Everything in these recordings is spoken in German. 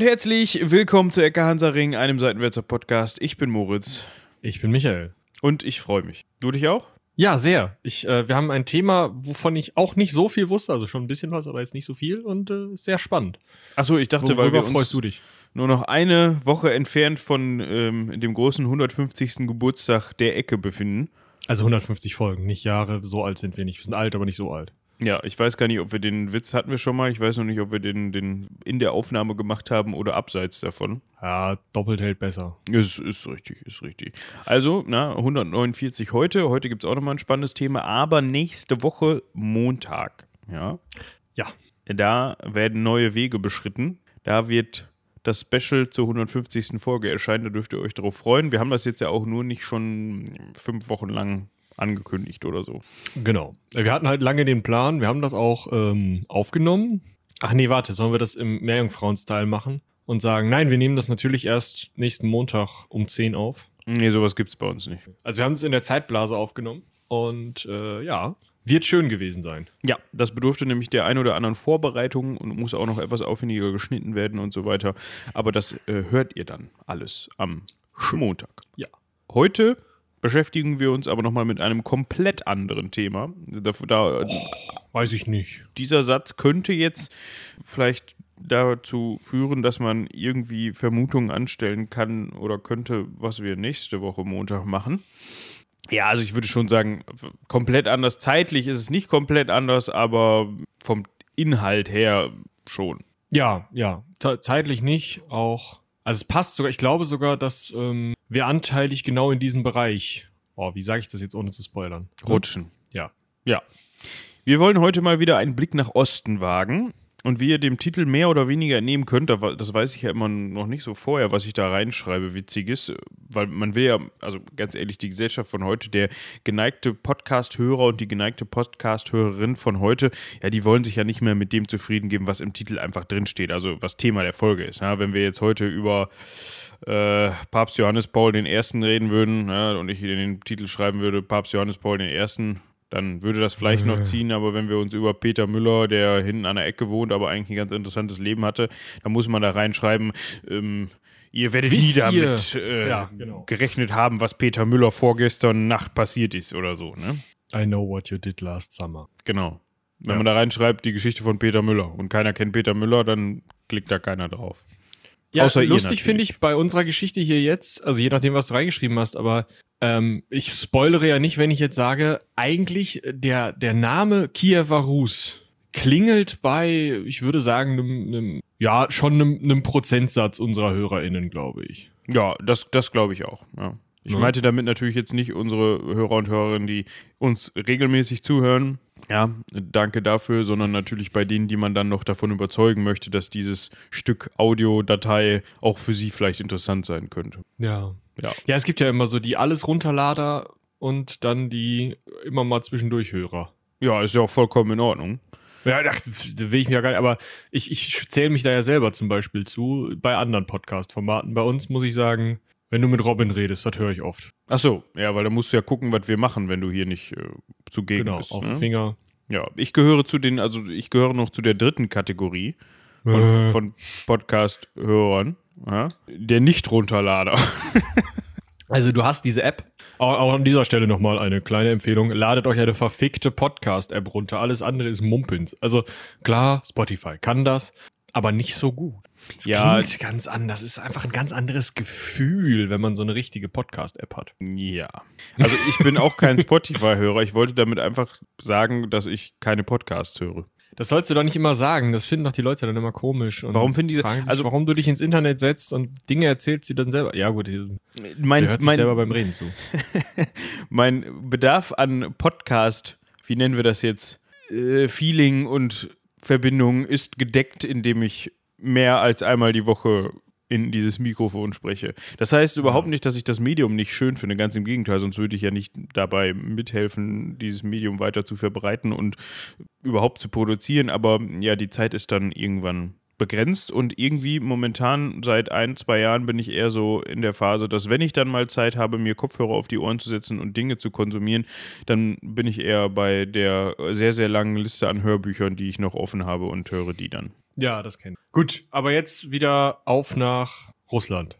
und herzlich willkommen zu Ecke Hansaring, einem Seitenwälzer Podcast. Ich bin Moritz. Ich bin Michael. Und ich freue mich. Du dich auch? Ja, sehr. Ich, äh, wir haben ein Thema, wovon ich auch nicht so viel wusste, also schon ein bisschen was, aber jetzt nicht so viel und äh, sehr spannend. Achso, ich dachte, Worüber weil wir freust uns du dich? nur noch eine Woche entfernt von ähm, dem großen 150. Geburtstag der Ecke befinden. Also 150 Folgen, nicht Jahre, so alt sind wir nicht. Wir sind alt, aber nicht so alt. Ja, ich weiß gar nicht, ob wir den Witz hatten wir schon mal. Ich weiß noch nicht, ob wir den, den in der Aufnahme gemacht haben oder abseits davon. Ja, doppelt hält besser. Ist, ist richtig, ist richtig. Also, na, 149 heute. Heute gibt es auch nochmal ein spannendes Thema, aber nächste Woche Montag. Ja. Ja. Da werden neue Wege beschritten. Da wird das Special zur 150. Folge erscheinen. Da dürft ihr euch darauf freuen. Wir haben das jetzt ja auch nur nicht schon fünf Wochen lang angekündigt oder so. Genau. Wir hatten halt lange den Plan, wir haben das auch ähm, aufgenommen. Ach nee, warte, sollen wir das im Meerjungfrauen-Style machen? Und sagen, nein, wir nehmen das natürlich erst nächsten Montag um 10 auf. Nee, sowas gibt es bei uns nicht. Also wir haben es in der Zeitblase aufgenommen. Und äh, ja, wird schön gewesen sein. Ja, das bedurfte nämlich der ein oder anderen Vorbereitung und muss auch noch etwas aufwendiger geschnitten werden und so weiter. Aber das äh, hört ihr dann alles am Montag. Ja. Heute beschäftigen wir uns aber nochmal mit einem komplett anderen Thema. Da, da, Weiß ich nicht. dieser Satz könnte jetzt vielleicht dazu führen, dass man irgendwie Vermutungen anstellen kann oder könnte, was wir nächste Woche Montag machen. Ja, also ich würde schon sagen, komplett anders. Zeitlich ist es nicht komplett anders, aber vom Inhalt her schon. Ja, ja. Ze- zeitlich nicht, auch. Also es passt sogar, ich glaube sogar, dass ähm, wir anteilig genau in diesem Bereich. Oh, wie sage ich das jetzt ohne zu spoilern? Rutschen. Ja. Ja. Wir wollen heute mal wieder einen Blick nach Osten wagen. Und wie ihr dem Titel mehr oder weniger entnehmen könnt, das weiß ich ja immer noch nicht so vorher, was ich da reinschreibe, witziges, weil man will ja, also ganz ehrlich, die Gesellschaft von heute, der geneigte Podcast-Hörer und die geneigte Podcast-Hörerin von heute, ja, die wollen sich ja nicht mehr mit dem zufrieden geben, was im Titel einfach drinsteht, also was Thema der Folge ist. Ja, wenn wir jetzt heute über äh, Papst Johannes Paul I. reden würden ja, und ich in den Titel schreiben würde, Papst Johannes Paul I., dann würde das vielleicht noch ziehen, aber wenn wir uns über Peter Müller, der hinten an der Ecke wohnt, aber eigentlich ein ganz interessantes Leben hatte, dann muss man da reinschreiben, ähm, ihr werdet Wisst nie damit äh, Ja, genau. gerechnet haben, was Peter Müller vorgestern Nacht passiert ist oder so, ne? I know what you did last summer. Genau. Wenn Ja. man da reinschreibt, die Geschichte von Peter Müller und keiner kennt Peter Müller, dann klickt da keiner drauf. Ja, Außer lustig finde ich bei unserer Geschichte hier jetzt, also je nachdem, was du reingeschrieben hast, aber ähm, ich spoilere ja nicht, wenn ich jetzt sage, eigentlich der, der Name Kiewer Rus klingelt bei, ich würde sagen, einem, einem, ja, schon einem, einem Prozentsatz unserer HörerInnen, glaube ich. Ja, das, das glaube ich auch. Ja. Ich Ja. meinte damit natürlich jetzt nicht unsere Hörer und Hörerinnen, die uns regelmäßig zuhören. Ja, danke dafür, sondern natürlich bei denen, die man dann noch davon überzeugen möchte, dass dieses Stück Audiodatei auch für sie vielleicht interessant sein könnte. Ja. Ja. Ja, es gibt ja immer so die alles Runterlader und dann die immer mal zwischendurch Hörer. Ja, ist ja auch vollkommen in Ordnung. Ja, da will ich mir ja gar nicht, aber ich, ich zähle mich da ja selber zum Beispiel zu, bei anderen Podcast-Formaten. Bei uns muss ich sagen, wenn du mit Robin redest, das höre ich oft. Ach so, ja, weil da musst du ja gucken, was wir machen, wenn du hier nicht äh, zugegen Genau, bist. auf ne? den Finger. Ja, ich gehöre zu den, also ich gehöre noch zu der dritten Kategorie von, Äh. von Podcast-Hörern. Ja? Der Nicht-Runterlader. Also du hast diese App. Auch, auch an dieser Stelle nochmal eine kleine Empfehlung. Ladet euch eine verfickte Podcast-App runter. Alles andere ist Mumpins. Also klar, Spotify kann das, aber nicht so gut. Es Ja. klingt ganz anders. Es ist einfach ein ganz anderes Gefühl, wenn man so eine richtige Podcast-App hat. Ja. Also ich bin auch kein Spotify-Hörer. Ich wollte damit einfach sagen, dass ich keine Podcasts höre. Das sollst du doch nicht immer sagen. Das finden doch die Leute dann immer komisch. Und Warum finden die- fragen sich, also- warum du dich ins Internet setzt und Dinge erzählst, die dann selber. Ja, gut, Mein, hört sich mein, selber beim Reden zu. mein Bedarf an Podcast, wie nennen wir das jetzt, äh, Feeling und Verbindung ist gedeckt, indem ich mehr als einmal die Woche in dieses Mikrofon spreche. Das heißt überhaupt nicht, dass ich das Medium nicht schön finde, ganz im Gegenteil, sonst würde ich ja nicht dabei mithelfen, dieses Medium weiter zu verbreiten und überhaupt zu produzieren, aber ja, die Zeit ist dann irgendwann begrenzt und irgendwie momentan seit ein, zwei Jahren bin ich eher so in der Phase, dass wenn ich dann mal Zeit habe, mir Kopfhörer auf die Ohren zu setzen und Dinge zu konsumieren, dann bin ich eher bei der sehr, sehr langen Liste an Hörbüchern, die ich noch offen habe und höre die dann. Ja, das kenne ich. Gut, aber jetzt wieder auf nach Russland.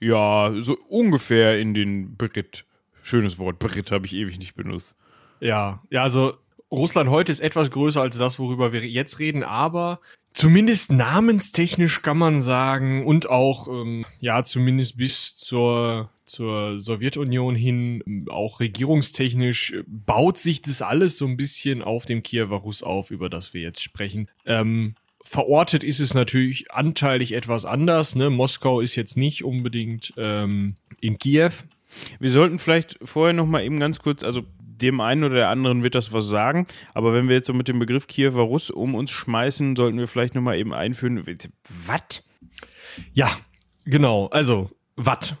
Ja, so ungefähr in den Brit. Schönes Wort, Brit habe ich ewig nicht benutzt. Ja, ja, also Russland heute ist etwas größer als das, worüber wir jetzt reden, aber zumindest namenstechnisch kann man sagen und auch, ähm, ja, zumindest bis zur, zur Sowjetunion hin, auch regierungstechnisch, baut sich das alles so ein bisschen auf dem Kiewer Russ auf, über das wir jetzt sprechen. Ähm, verortet ist es natürlich anteilig etwas anders. Ne? Moskau ist jetzt nicht unbedingt ähm, in Kiew. Wir sollten vielleicht vorher noch mal eben ganz kurz, also dem einen oder der anderen wird das was sagen, aber wenn wir jetzt so mit dem Begriff Kiewer Russ um uns schmeißen, sollten wir vielleicht noch mal eben einführen. Was? Ja, genau. Also, was?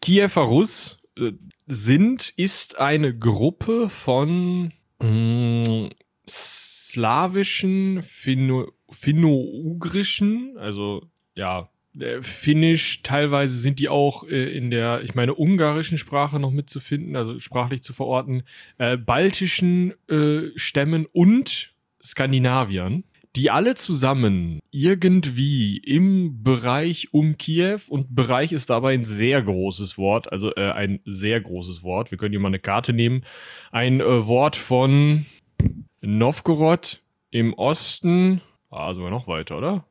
Kiewer Russ äh, sind, ist eine Gruppe von mh, slawischen, finno, finno-ugrischen, also ja, Finnisch, teilweise sind die auch äh, in der, ich meine, ungarischen Sprache noch mitzufinden, also sprachlich zu verorten, äh, baltischen äh, Stämmen und Skandinaviern, die alle zusammen irgendwie im Bereich um Kiew und Bereich ist dabei ein sehr großes Wort, also äh, ein sehr großes Wort. Wir können hier mal eine Karte nehmen. Ein äh, Wort von Novgorod im Osten, ah, sogar noch weiter, oder?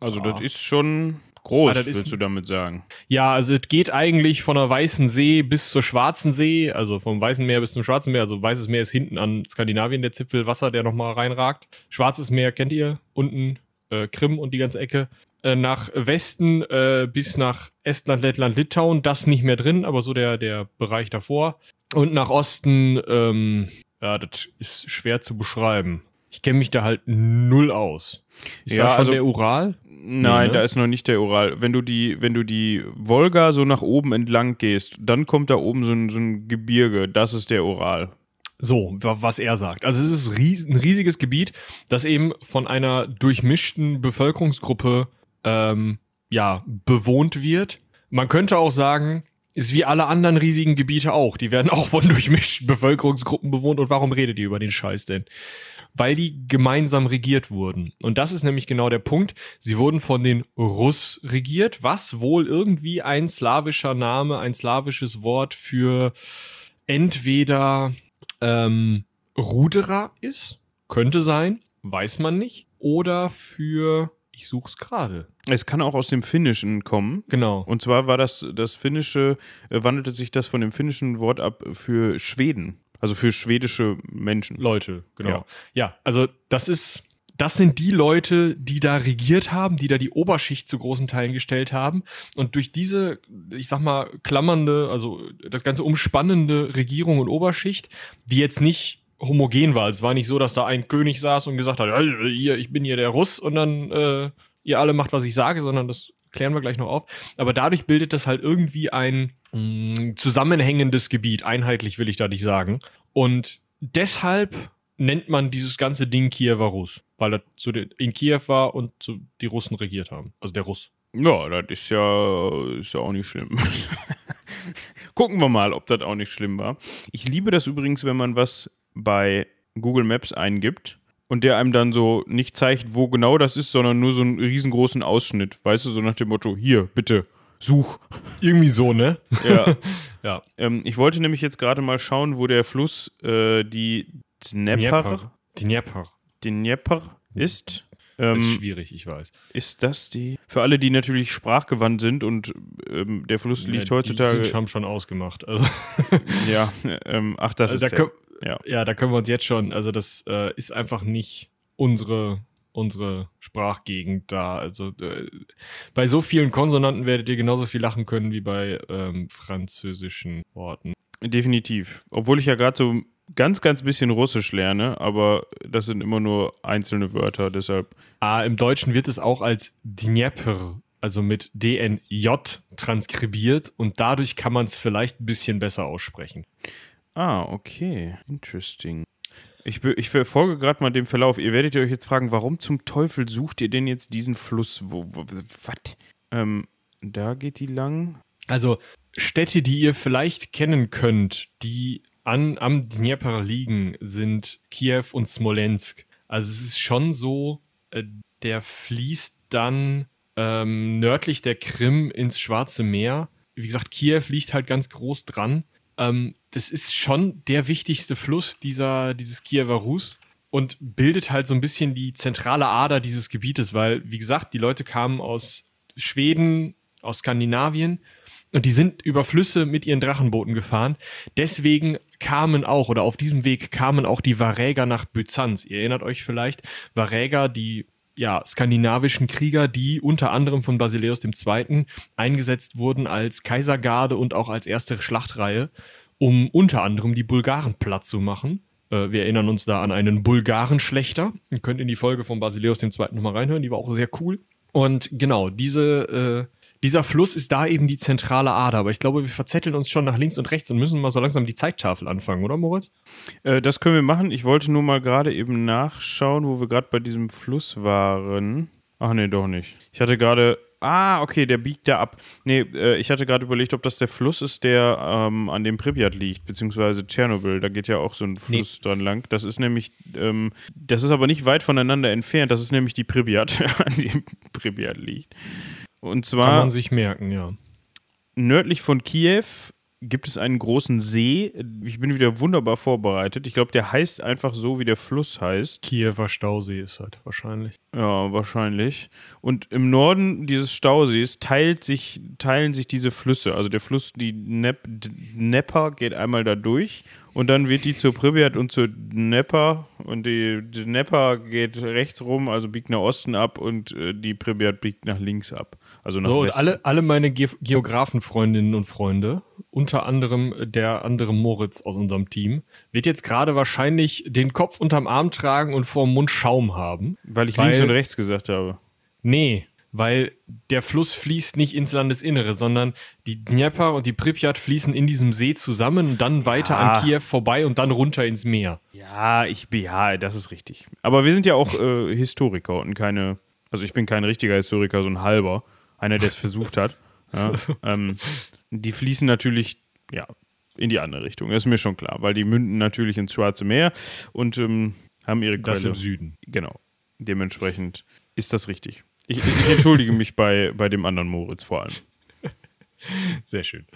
Also Ah. das ist schon groß, Ah, willst du damit sagen. Ja, also es geht eigentlich von der Weißen See bis zur Schwarzen See, also vom Weißen Meer bis zum Schwarzen Meer. Also Weißes Meer ist hinten an Skandinavien, der Zipfel Wasser, der nochmal reinragt. Schwarzes Meer kennt ihr, unten äh, Krim und die ganze Ecke. Äh, nach Westen äh, bis nach Estland, Lettland, Litauen, das nicht mehr drin, aber so der, der Bereich davor. Und nach Osten, ähm, ja, das ist schwer zu beschreiben. Ich kenne mich da halt null aus. Ist Ja, da schon also- der Ural? Nein, ne? da ist noch nicht der Ural. Wenn du die, wenn du die Wolga so nach oben entlang gehst, dann kommt da oben so ein, so ein Gebirge. Das ist der Ural. So, wa- was er sagt. Also es ist ries ein riesiges Gebiet, das eben von einer durchmischten Bevölkerungsgruppe ähm, ja, bewohnt wird. Man könnte auch sagen, ist wie alle anderen riesigen Gebiete auch. Die werden auch von durchmischten Bevölkerungsgruppen bewohnt. Und warum redet ihr über den Scheiß denn? Weil die gemeinsam regiert wurden. Und das ist nämlich genau der Punkt. Sie wurden von den Russ regiert, was wohl irgendwie ein slawischer Name, ein slawisches Wort für entweder ähm, Ruderer ist, könnte sein, weiß man nicht, oder für, ich such's gerade. Es kann auch aus dem Finnischen kommen. Genau. Und zwar war das, das Finnische, äh, wandelte sich das von dem finnischen Wort ab für Schweden. Also für schwedische Menschen. Leute, genau. Ja. Ja. also das ist, das sind die Leute, die da regiert haben, die da die Oberschicht zu großen Teilen gestellt haben. Und durch diese, ich sag mal, klammernde, also das ganze umspannende Regierung und Oberschicht, die jetzt nicht homogen war. Es war nicht so, dass da ein König saß und gesagt hat, "Also, ich bin hier der Russ und dann äh, ihr alle macht, was ich sage, sondern das klären wir gleich noch auf. Aber dadurch bildet das halt irgendwie ein mh, zusammenhängendes Gebiet. Einheitlich will ich da nicht sagen. Und deshalb nennt man dieses ganze Ding Kiewer Russ, weil er zu den, in Kiew war und zu, die Russen regiert haben. Also der Russ. Ja, das ist ja, ist ja auch nicht schlimm. Gucken wir mal, ob das auch nicht schlimm war. Ich liebe das übrigens, wenn man was bei Google Maps eingibt und der einem dann so nicht zeigt, wo genau das ist, sondern nur so einen riesengroßen Ausschnitt. Weißt du, so nach dem Motto, hier, bitte, such. Irgendwie so, ne? Ja. Ja. ähm, ich wollte nämlich jetzt gerade mal schauen, wo der Fluss äh, die Dnepr, Die Dnieper. Dnepr ist. Ähm, ist schwierig, ich weiß. ist das die? Für alle, die natürlich sprachgewandt sind und ähm, der Fluss liegt Ja, heutzutage. Die sind, haben schon ausgemacht. Also, ja, ähm, ach, das also ist da, der. Ja. ja. da können wir uns jetzt schon, also das äh, ist einfach nicht unsere, unsere Sprachgegend da. Also äh, bei so vielen Konsonanten werdet ihr genauso viel lachen können wie bei ähm, französischen Worten. Definitiv. Obwohl ich ja gerade so ganz, ganz bisschen Russisch lerne, aber das sind immer nur einzelne Wörter, deshalb. Ah, im Deutschen wird es auch als Dnieper, also mit DNJ transkribiert und dadurch kann man es vielleicht ein bisschen besser aussprechen. Ah, okay. Interesting. Ich, ich verfolge gerade mal den Verlauf. Ihr werdet euch jetzt fragen, warum zum Teufel sucht ihr denn jetzt diesen Fluss? Wo, wo, was? Ähm, da geht die lang. Also Städte, die ihr vielleicht kennen könnt, die an, am Dnieper liegen, sind Kiew und Smolensk. Also es ist schon so, äh, der fließt dann ähm, nördlich der Krim ins Schwarze Meer. Wie gesagt, Kiew liegt halt ganz groß dran. Ähm, das ist schon der wichtigste Fluss dieser, dieses Kiewer Rus und bildet halt so ein bisschen die zentrale Ader dieses Gebietes, weil, wie gesagt, die Leute kamen aus Schweden, aus Skandinavien und die sind über Flüsse mit ihren Drachenbooten gefahren. Deswegen kamen auch, oder auf diesem Weg kamen auch die Varäger nach Byzanz. Ihr erinnert euch vielleicht, Varäger, die ja, skandinavischen Krieger, die unter anderem von Basileus II. eingesetzt wurden als Kaisergarde und auch als erste Schlachtreihe, um unter anderem die Bulgaren platt zu machen. Äh, wir erinnern uns da an einen Bulgarenschlechter. Ihr könnt in die Folge von Basileus II. nochmal reinhören, die war auch sehr cool. Und genau, diese, äh, dieser Fluss ist da eben die zentrale Ader. Aber ich glaube, wir verzetteln uns schon nach links und rechts und müssen mal so langsam die Zeittafel anfangen, oder Moritz? Äh, das können wir machen. Ich wollte nur mal gerade eben nachschauen, wo wir gerade bei diesem Fluss waren. Ach nee, doch nicht. Ich hatte gerade. Ah, okay, der biegt da ab. Nee, äh, ich hatte gerade überlegt, ob das der Fluss ist, der ähm, an dem Pripyat liegt, beziehungsweise Tschernobyl. Da geht ja auch so ein Fluss nee. dran lang. Das ist nämlich, ähm, das ist aber nicht weit voneinander entfernt. Das ist nämlich die Pripyat, an dem Pripyat liegt. Und zwar. Kann man sich merken, ja. Nördlich von Kiew gibt es einen großen See. Ich bin wieder wunderbar vorbereitet. Ich glaube, der heißt einfach so, wie der Fluss heißt. Kiewer Stausee ist halt wahrscheinlich. Ja, wahrscheinlich. Und im Norden dieses Stausees teilt sich, teilen sich diese Flüsse. Also der Fluss, die Nep geht einmal da durch und dann wird die zur Pripyat und zur Dnepr und die Dnepr geht rechts rum, also biegt nach Osten ab und äh, die Pripyat biegt nach links ab, also nach so, Westen. alle, alle meine Ge Geografenfreundinnen und Freunde, unter anderem der andere Moritz aus unserem Team, wird jetzt gerade wahrscheinlich den Kopf unterm Arm tragen und vor dem Mund Schaum haben. Weil ich weil, links und rechts gesagt habe. Nee, weil der Fluss fließt nicht ins Landesinnere, sondern die Dnieper und die Pripyat fließen in diesem See zusammen und dann weiter ja. an Kiew vorbei und dann runter ins Meer. Ja, ich ja, das ist richtig. Aber wir sind ja auch äh, Historiker und keine, also ich bin kein richtiger Historiker, so ein halber, einer, der es versucht hat. Ja, ähm, die fließen natürlich, ja, in die andere Richtung. Das ist mir schon klar, weil die münden natürlich ins Schwarze Meer und ähm, haben ihre Quelle. Das im Süden. Genau. Dementsprechend ist das richtig. Ich, ich entschuldige mich bei, bei dem anderen Moritz vor allem. Sehr schön.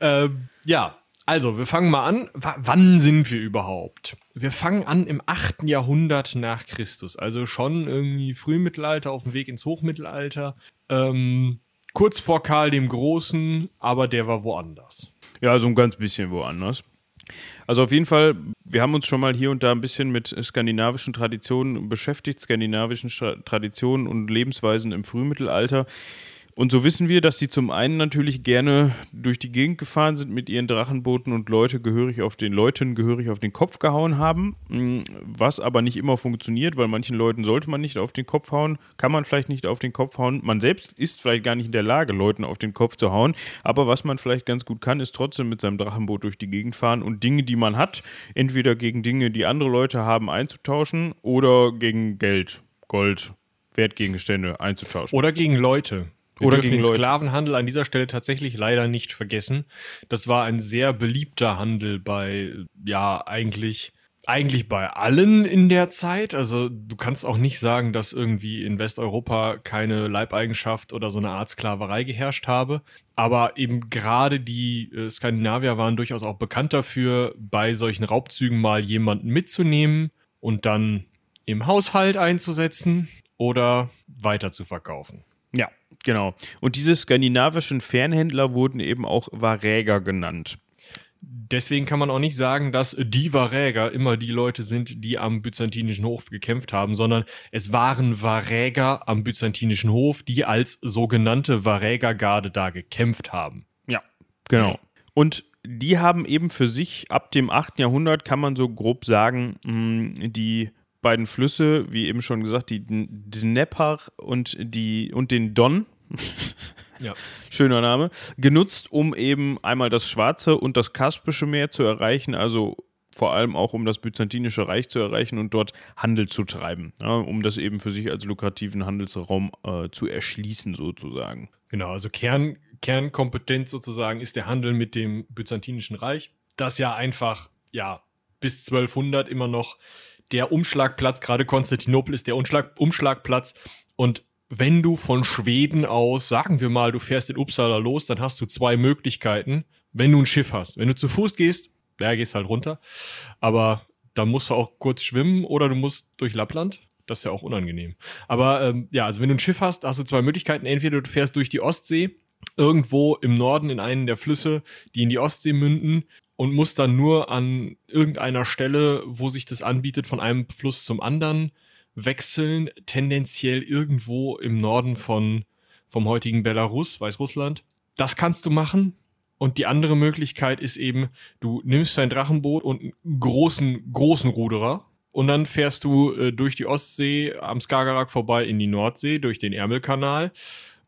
Ähm, ja, also wir fangen mal an. W wann sind wir überhaupt? Wir fangen an im 8. Jahrhundert nach Christus. Also schon irgendwie Frühmittelalter auf dem Weg ins Hochmittelalter. Ähm, kurz vor Karl dem Großen, aber der war woanders. Ja, so ein ganz bisschen woanders. Also auf jeden Fall, wir haben uns schon mal hier und da ein bisschen mit skandinavischen Traditionen beschäftigt, skandinavischen Traditionen und Lebensweisen im Frühmittelalter. Und so wissen wir, dass sie zum einen natürlich gerne durch die Gegend gefahren sind mit ihren Drachenbooten und Leute gehörig auf den Leuten gehörig auf den Kopf gehauen haben, mm, was aber nicht immer funktioniert, weil manchen Leuten sollte man nicht auf den Kopf hauen, kann man vielleicht nicht auf den Kopf hauen. Man selbst ist vielleicht gar nicht in der Lage, Leuten auf den Kopf zu hauen, aber was man vielleicht ganz gut kann, ist trotzdem mit seinem Drachenboot durch die Gegend fahren und Dinge, die man hat, entweder gegen Dinge, die andere Leute haben, einzutauschen oder gegen Geld, Gold, Wertgegenstände einzutauschen. Oder gegen Leute. Wir Oder gegen den Leute. Sklavenhandel an dieser Stelle tatsächlich leider nicht vergessen. Das war ein sehr beliebter Handel bei, ja, eigentlich, eigentlich bei allen in der Zeit. Also du kannst auch nicht sagen, dass irgendwie in Westeuropa keine Leibeigenschaft oder so eine Art Sklaverei geherrscht habe. Aber eben gerade die äh, Skandinavier waren durchaus auch bekannt dafür, bei solchen Raubzügen mal jemanden mitzunehmen und dann im Haushalt einzusetzen oder weiter zu verkaufen. Ja, genau. Und diese skandinavischen Fernhändler wurden eben auch Varäger genannt. Deswegen kann man auch nicht sagen, dass die Varäger immer die Leute sind, die am byzantinischen Hof gekämpft haben, sondern es waren Varäger am byzantinischen Hof, die als sogenannte Varägergarde da gekämpft haben. Ja, genau. Und die haben eben für sich ab dem 8. Jahrhundert, kann man so grob sagen, mh, die beiden Flüsse, wie eben schon gesagt, die Dnepr und, die, und den Don, Ja. schöner Name, genutzt, um eben einmal das Schwarze und das Kaspische Meer zu erreichen, also vor allem auch um das Byzantinische Reich zu erreichen und dort Handel zu treiben, ja, um das eben für sich als lukrativen Handelsraum äh, zu erschließen sozusagen. Genau, also Kern, Kernkompetenz sozusagen ist der Handel mit dem Byzantinischen Reich, das ja einfach, ja, bis 1200 immer noch der Umschlagplatz, gerade Konstantinopel ist der Umschlag, Umschlagplatz. Und wenn du von Schweden aus, sagen wir mal, du fährst in Uppsala los, dann hast du zwei Möglichkeiten, wenn du ein Schiff hast. Wenn du zu Fuß gehst, ja, gehst halt runter. Aber dann musst du auch kurz schwimmen oder du musst durch Lappland. Das ist ja auch unangenehm. Aber ähm, ja, also wenn du ein Schiff hast, hast du zwei Möglichkeiten. Entweder du fährst durch die Ostsee, irgendwo im Norden in einen der Flüsse, die in die Ostsee münden, und musst dann nur an irgendeiner Stelle, wo sich das anbietet, von einem Fluss zum anderen wechseln, tendenziell irgendwo im Norden von, vom heutigen Belarus, Weißrussland. Das kannst du machen. Und die andere Möglichkeit ist eben, du nimmst dein Drachenboot und einen großen, großen Ruderer und dann fährst du äh, durch die Ostsee am Skagerrak vorbei in die Nordsee, durch den Ärmelkanal.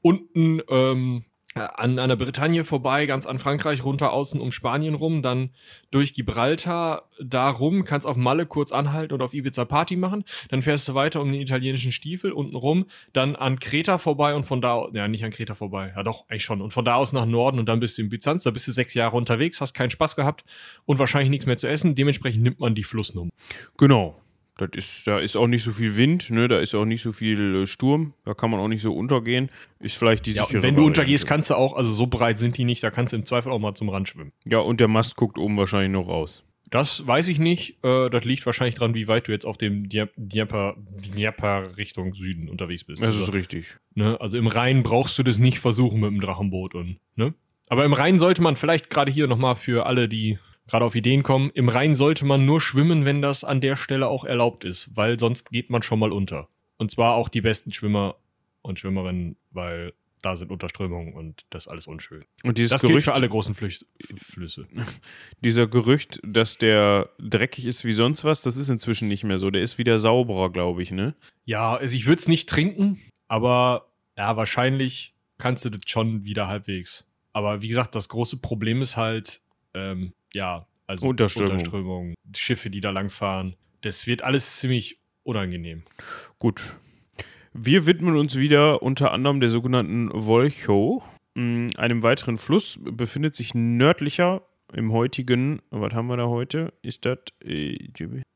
Unten ähm, an, an der Bretagne vorbei, ganz an Frankreich runter, außen um Spanien rum, dann durch Gibraltar. Da rum, kannst auf Malle kurz anhalten und auf Ibiza Party machen, dann fährst du weiter um den italienischen Stiefel unten rum, dann an Kreta vorbei und von da, ja nicht an Kreta vorbei, ja doch, eigentlich schon, und von da aus nach Norden und dann bist du in Byzanz, da bist du sechs Jahre unterwegs, hast keinen Spaß gehabt und wahrscheinlich nichts mehr zu essen, dementsprechend nimmt man die Flussnummer. Genau, das ist, da ist auch nicht so viel Wind, ne? da ist auch nicht so viel äh, Sturm, da kann man auch nicht so untergehen. Ist vielleicht die ja, sichere Wenn du untergehst, kannst du auch, also so breit sind die nicht, da kannst du im Zweifel auch mal zum Rand schwimmen. Ja, und der Mast guckt oben wahrscheinlich noch raus. Das weiß ich nicht. Äh, das liegt wahrscheinlich dran, wie weit du jetzt auf dem Dnieper, Dnieper Richtung Süden unterwegs bist. Das also, ist richtig. Ne? Also im Rhein brauchst du das nicht versuchen mit dem Drachenboot und, ne? Aber im Rhein sollte man vielleicht gerade hier nochmal für alle, die gerade auf Ideen kommen, im Rhein sollte man nur schwimmen, wenn das an der Stelle auch erlaubt ist, weil sonst geht man schon mal unter. Und zwar auch die besten Schwimmer und Schwimmerinnen, weil da sind Unterströmungen und das ist alles unschön. Und dieses Das gilt Gerücht, für alle großen Flüch Flüsse. dieser Gerücht, dass der dreckig ist wie sonst was, das ist inzwischen nicht mehr so. Der ist wieder sauberer, glaube ich, ne? Ja, also ich würde es nicht trinken, aber ja, wahrscheinlich kannst du das schon wieder halbwegs. Aber wie gesagt, das große Problem ist halt, ähm, ja, also Unterströmung. Unterströmung, Schiffe, die da langfahren. Das wird alles ziemlich unangenehm. Gut. Wir widmen uns wieder unter anderem der sogenannten Wolchow, mh, einem weiteren Fluss, befindet sich nördlicher im heutigen, was haben wir da heute? Ist das äh,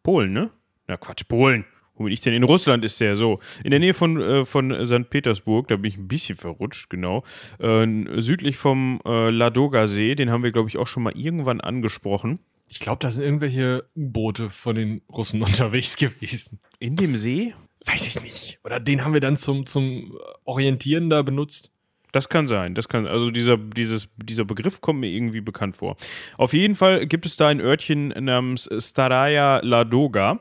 Polen, ne? Na Quatsch, Polen. Wo bin ich denn? In Russland ist der so. In der Nähe von, äh, von St. Petersburg, da bin ich ein bisschen verrutscht, genau. Äh, südlich vom äh, Ladoga-See, den haben wir, glaube ich, auch schon mal irgendwann angesprochen. Ich glaube, da sind irgendwelche U-Boote von den Russen unterwegs gewesen. In dem See? Weiß ich nicht. Oder den haben wir dann zum, zum Orientieren da benutzt. Das kann sein. Das kann, also dieser, dieses, dieser Begriff kommt mir irgendwie bekannt vor. Auf jeden Fall gibt es da ein Örtchen namens Staraya Ladoga.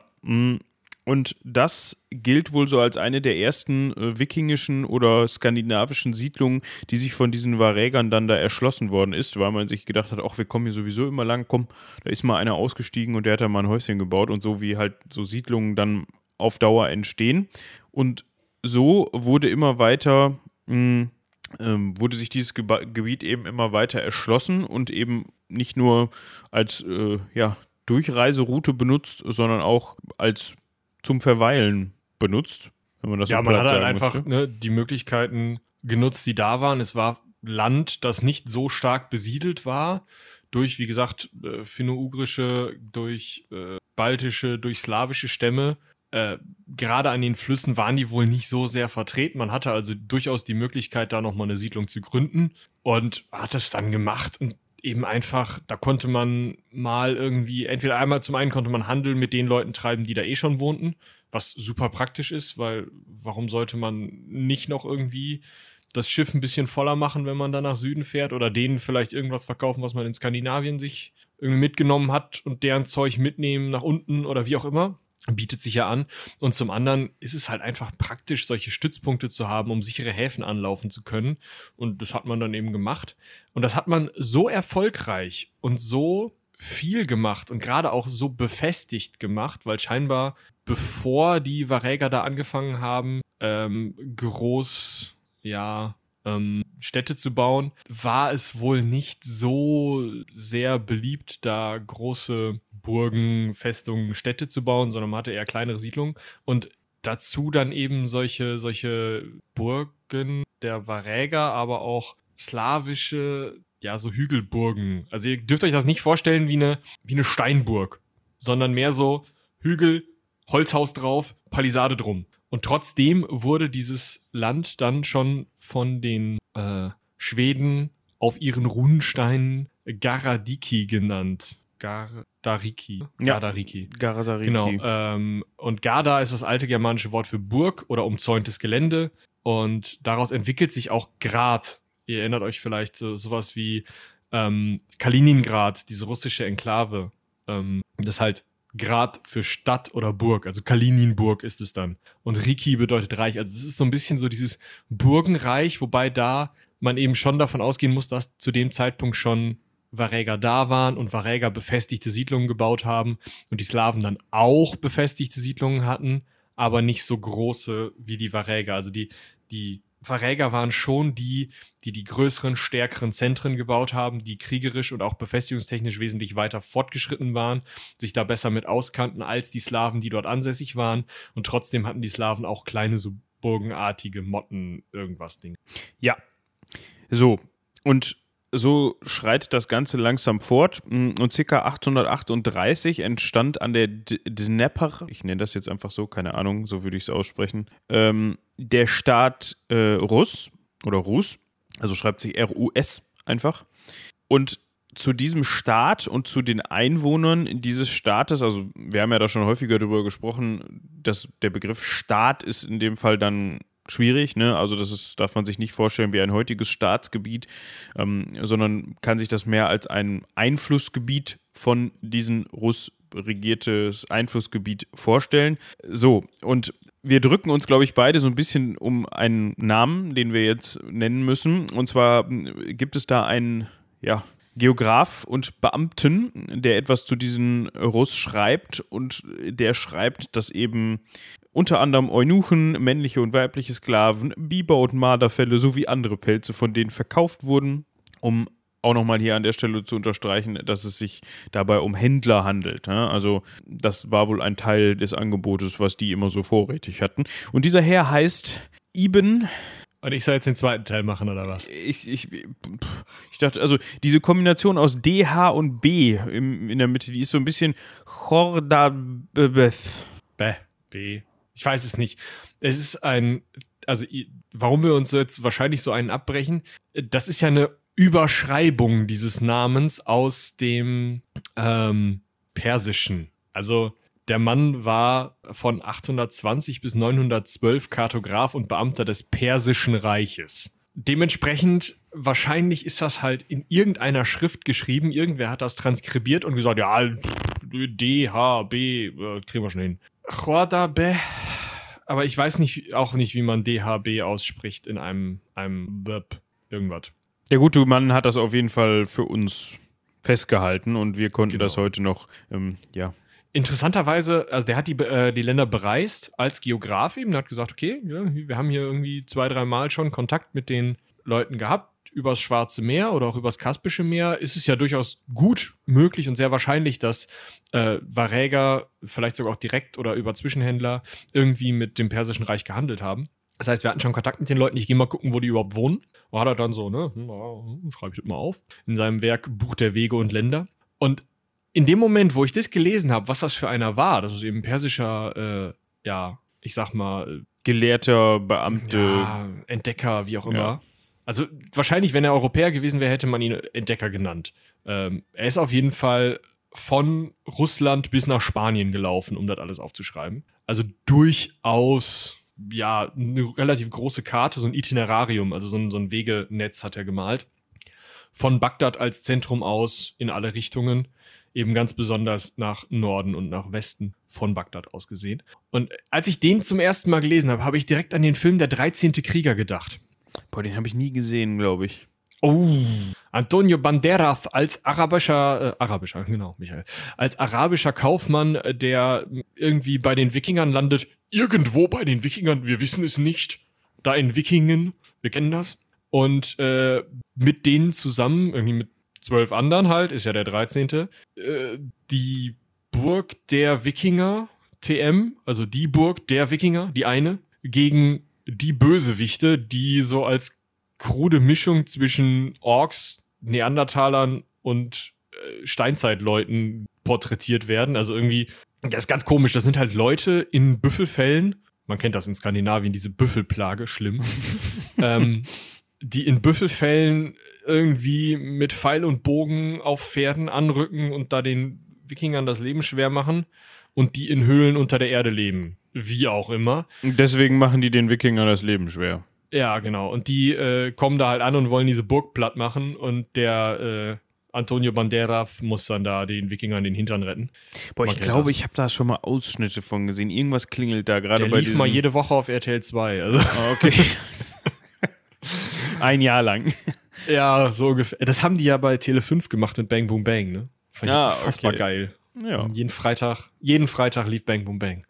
Und das gilt wohl so als eine der ersten äh, wikingischen oder skandinavischen Siedlungen, die sich von diesen Varägern dann da erschlossen worden ist, weil man sich gedacht hat, ach, wir kommen hier sowieso immer lang, komm, da ist mal einer ausgestiegen und der hat da mal ein Häuschen gebaut und so wie halt so Siedlungen dann auf Dauer entstehen. Und so wurde immer weiter, mh, ähm, wurde sich dieses Gebiet eben immer weiter erschlossen und eben nicht nur als äh, ja, Durchreiseroute benutzt, sondern auch als zum Verweilen benutzt, wenn man das ja, so man hat halt einfach ne, die Möglichkeiten genutzt, die da waren. Es war Land, das nicht so stark besiedelt war. Durch, wie gesagt, äh, finno-ugrische, durch äh, baltische, durch slawische Stämme. Äh, Gerade an den Flüssen waren die wohl nicht so sehr vertreten. Man hatte also durchaus die Möglichkeit, da nochmal eine Siedlung zu gründen und hat das dann gemacht und eben einfach, da konnte man mal irgendwie, entweder einmal zum einen konnte man Handel mit den Leuten treiben, die da eh schon wohnten, was super praktisch ist, weil warum sollte man nicht noch irgendwie das Schiff ein bisschen voller machen, wenn man da nach Süden fährt oder denen vielleicht irgendwas verkaufen, was man in Skandinavien sich irgendwie mitgenommen hat und deren Zeug mitnehmen nach unten oder wie auch immer. Bietet sich ja an. Und zum anderen ist es halt einfach praktisch, solche Stützpunkte zu haben, um sichere Häfen anlaufen zu können. Und das hat man dann eben gemacht. Und das hat man so erfolgreich und so viel gemacht und gerade auch so befestigt gemacht, weil scheinbar bevor die Varäger da angefangen haben, ähm, groß, ja, ähm, Städte zu bauen, war es wohl nicht so sehr beliebt, da große Burgen, Festungen, Städte zu bauen, sondern man hatte eher kleinere Siedlungen und dazu dann eben solche, solche Burgen der Varäger, aber auch slawische, ja, so Hügelburgen. Also ihr dürft euch das nicht vorstellen wie eine, wie eine Steinburg, sondern mehr so Hügel, Holzhaus drauf, Palisade drum. Und trotzdem wurde dieses Land dann schon von den äh, Schweden auf ihren Runensteinen Garadiki genannt. Gardariki. Ja. Gardariki. Garadariki. Genau. Ähm, und Garda ist das alte germanische Wort für Burg oder umzäuntes Gelände. Und daraus entwickelt sich auch Grad. Ihr erinnert euch vielleicht so sowas wie ähm, Kaliningrad, diese russische Enklave. Ähm, das ist halt Grad für Stadt oder Burg. Also Kalininburg ist es dann. Und Riki bedeutet Reich. Also es ist so ein bisschen so dieses Burgenreich, wobei da man eben schon davon ausgehen muss, dass zu dem Zeitpunkt schon Varäger da waren und Varäger befestigte Siedlungen gebaut haben und die Slawen dann auch befestigte Siedlungen hatten, aber nicht so große wie die Varäger. Also die, die Varäger waren schon die, die die größeren, stärkeren Zentren gebaut haben, die kriegerisch und auch befestigungstechnisch wesentlich weiter fortgeschritten waren, sich da besser mit auskannten als die Slawen, die dort ansässig waren. Und trotzdem hatten die Slawen auch kleine, so burgenartige Motten, irgendwas Ding. Ja. So. Und so schreitet das Ganze langsam fort. Und ca. 838 entstand an der Dnepr, ich nenne das jetzt einfach so, keine Ahnung, so würde ich es aussprechen, ähm, der Staat äh, Rus oder Rus, also schreibt sich R-U-S einfach. Und zu diesem Staat und zu den Einwohnern dieses Staates, also wir haben ja da schon häufiger darüber gesprochen, dass der Begriff Staat ist in dem Fall dann schwierig, ne? Also das ist, darf man sich nicht vorstellen wie ein heutiges Staatsgebiet, ähm, sondern kann sich das mehr als ein Einflussgebiet von diesen Russ regiertes Einflussgebiet vorstellen. So, und wir drücken uns, glaube ich, beide so ein bisschen um einen Namen, den wir jetzt nennen müssen. Und zwar gibt es da einen, ja, Geograf und Beamten, der etwas zu diesen Russ schreibt und der schreibt, dass eben unter anderem Eunuchen, männliche und weibliche Sklaven, Biber und Marderfälle sowie andere Pelze von denen verkauft wurden, um auch nochmal hier an der Stelle zu unterstreichen, dass es sich dabei um Händler handelt. Ja? Also das war wohl ein Teil des Angebotes, was die immer so vorrätig hatten. Und dieser Herr heißt Ibn und ich soll jetzt den zweiten Teil machen, oder was? Ich, ich, ich dachte, also diese Kombination aus D, H und B im, in der Mitte, die ist so ein bisschen Chordabeth. B. B. Ich weiß es nicht. Es ist ein, also warum wir uns jetzt wahrscheinlich so einen abbrechen, das ist ja eine Überschreibung dieses Namens aus dem ähm, Persischen. Also der Mann war von 820 bis 912 Kartograf und Beamter des Persischen Reiches. Dementsprechend, wahrscheinlich ist das halt in irgendeiner Schrift geschrieben. Irgendwer hat das transkribiert und gesagt, ja, D, H, B, äh, kriegen wir schon hin. Chordabe, aber ich weiß nicht, auch nicht, wie man DHB ausspricht in einem, einem Verb, irgendwas. Der gute Mann hat das auf jeden Fall für uns festgehalten und wir konnten genau. das heute noch, ähm, ja, interessanterweise, also der hat die, äh, die Länder bereist als Geograf eben, der hat gesagt, okay, ja, wir haben hier irgendwie zwei, drei Mal schon Kontakt mit den Leuten gehabt, übers Schwarze Meer oder auch übers Kaspische Meer, ist es ja durchaus gut möglich und sehr wahrscheinlich, dass äh, Varäger vielleicht sogar auch direkt oder über Zwischenhändler irgendwie mit dem Persischen Reich gehandelt haben. Das heißt, wir hatten schon Kontakt mit den Leuten. Ich gehe mal gucken, wo die überhaupt wohnen. Hat er dann so, ne, hm, schreibe ich das mal auf, in seinem Werk Buch der Wege und Länder. Und in dem Moment, wo ich das gelesen habe, was das für einer war, das ist eben persischer, äh, ja, ich sag mal, Gelehrter, Beamte, ja, Entdecker, wie auch immer. Ja. Also wahrscheinlich, wenn er Europäer gewesen wäre, hätte man ihn Entdecker genannt. Ähm, er ist auf jeden Fall von Russland bis nach Spanien gelaufen, um das alles aufzuschreiben. Also durchaus, ja, eine relativ große Karte, so ein Itinerarium, also so ein, so ein Wegenetz hat er gemalt. Von Bagdad als Zentrum aus in alle Richtungen eben ganz besonders nach Norden und nach Westen von Bagdad aus gesehen. Und als ich den zum ersten Mal gelesen habe, habe ich direkt an den Film Der 13. Krieger gedacht. Boah, den habe ich nie gesehen, glaube ich. Oh, Antonio Banderas als arabischer, äh, arabischer, genau, Michael, als arabischer Kaufmann, der irgendwie bei den Wikingern landet, irgendwo bei den Wikingern, wir wissen es nicht, da in Wikingen, wir kennen das, und äh, mit denen zusammen, irgendwie mit zwölf anderen halt, ist ja der 13. Äh, die Burg der Wikinger, TM, also die Burg der Wikinger, die eine, gegen die Bösewichte, die so als krude Mischung zwischen Orks, Neandertalern und äh, Steinzeitleuten porträtiert werden. Also irgendwie Das ist ganz komisch. Das sind halt Leute in Büffelfällen. Man kennt das in Skandinavien, diese Büffelplage, schlimm. ähm, die in Büffelfällen irgendwie mit Pfeil und Bogen auf Pferden anrücken und da den Wikingern das Leben schwer machen und die in Höhlen unter der Erde leben. Wie auch immer. Deswegen machen die den Wikingern das Leben schwer. Ja, genau. Und die äh, kommen da halt an und wollen diese Burg platt machen und der äh, Antonio Banderas muss dann da den Wikingern den Hintern retten. Boah, Man ich glaube, das. ich habe da schon mal Ausschnitte von gesehen. Irgendwas klingelt da gerade bei lief diesem... mal jede Woche auf RTL 2. Also, Ah, okay. Ein Jahr lang. ja, so ungefähr. Das haben die ja bei Tele 5 gemacht mit Bang Boom Bang, ne? Fand ich Ah, unfassbar okay. geil. Ja. Jeden Freitag, jeden Freitag lief Bang Boom Bang.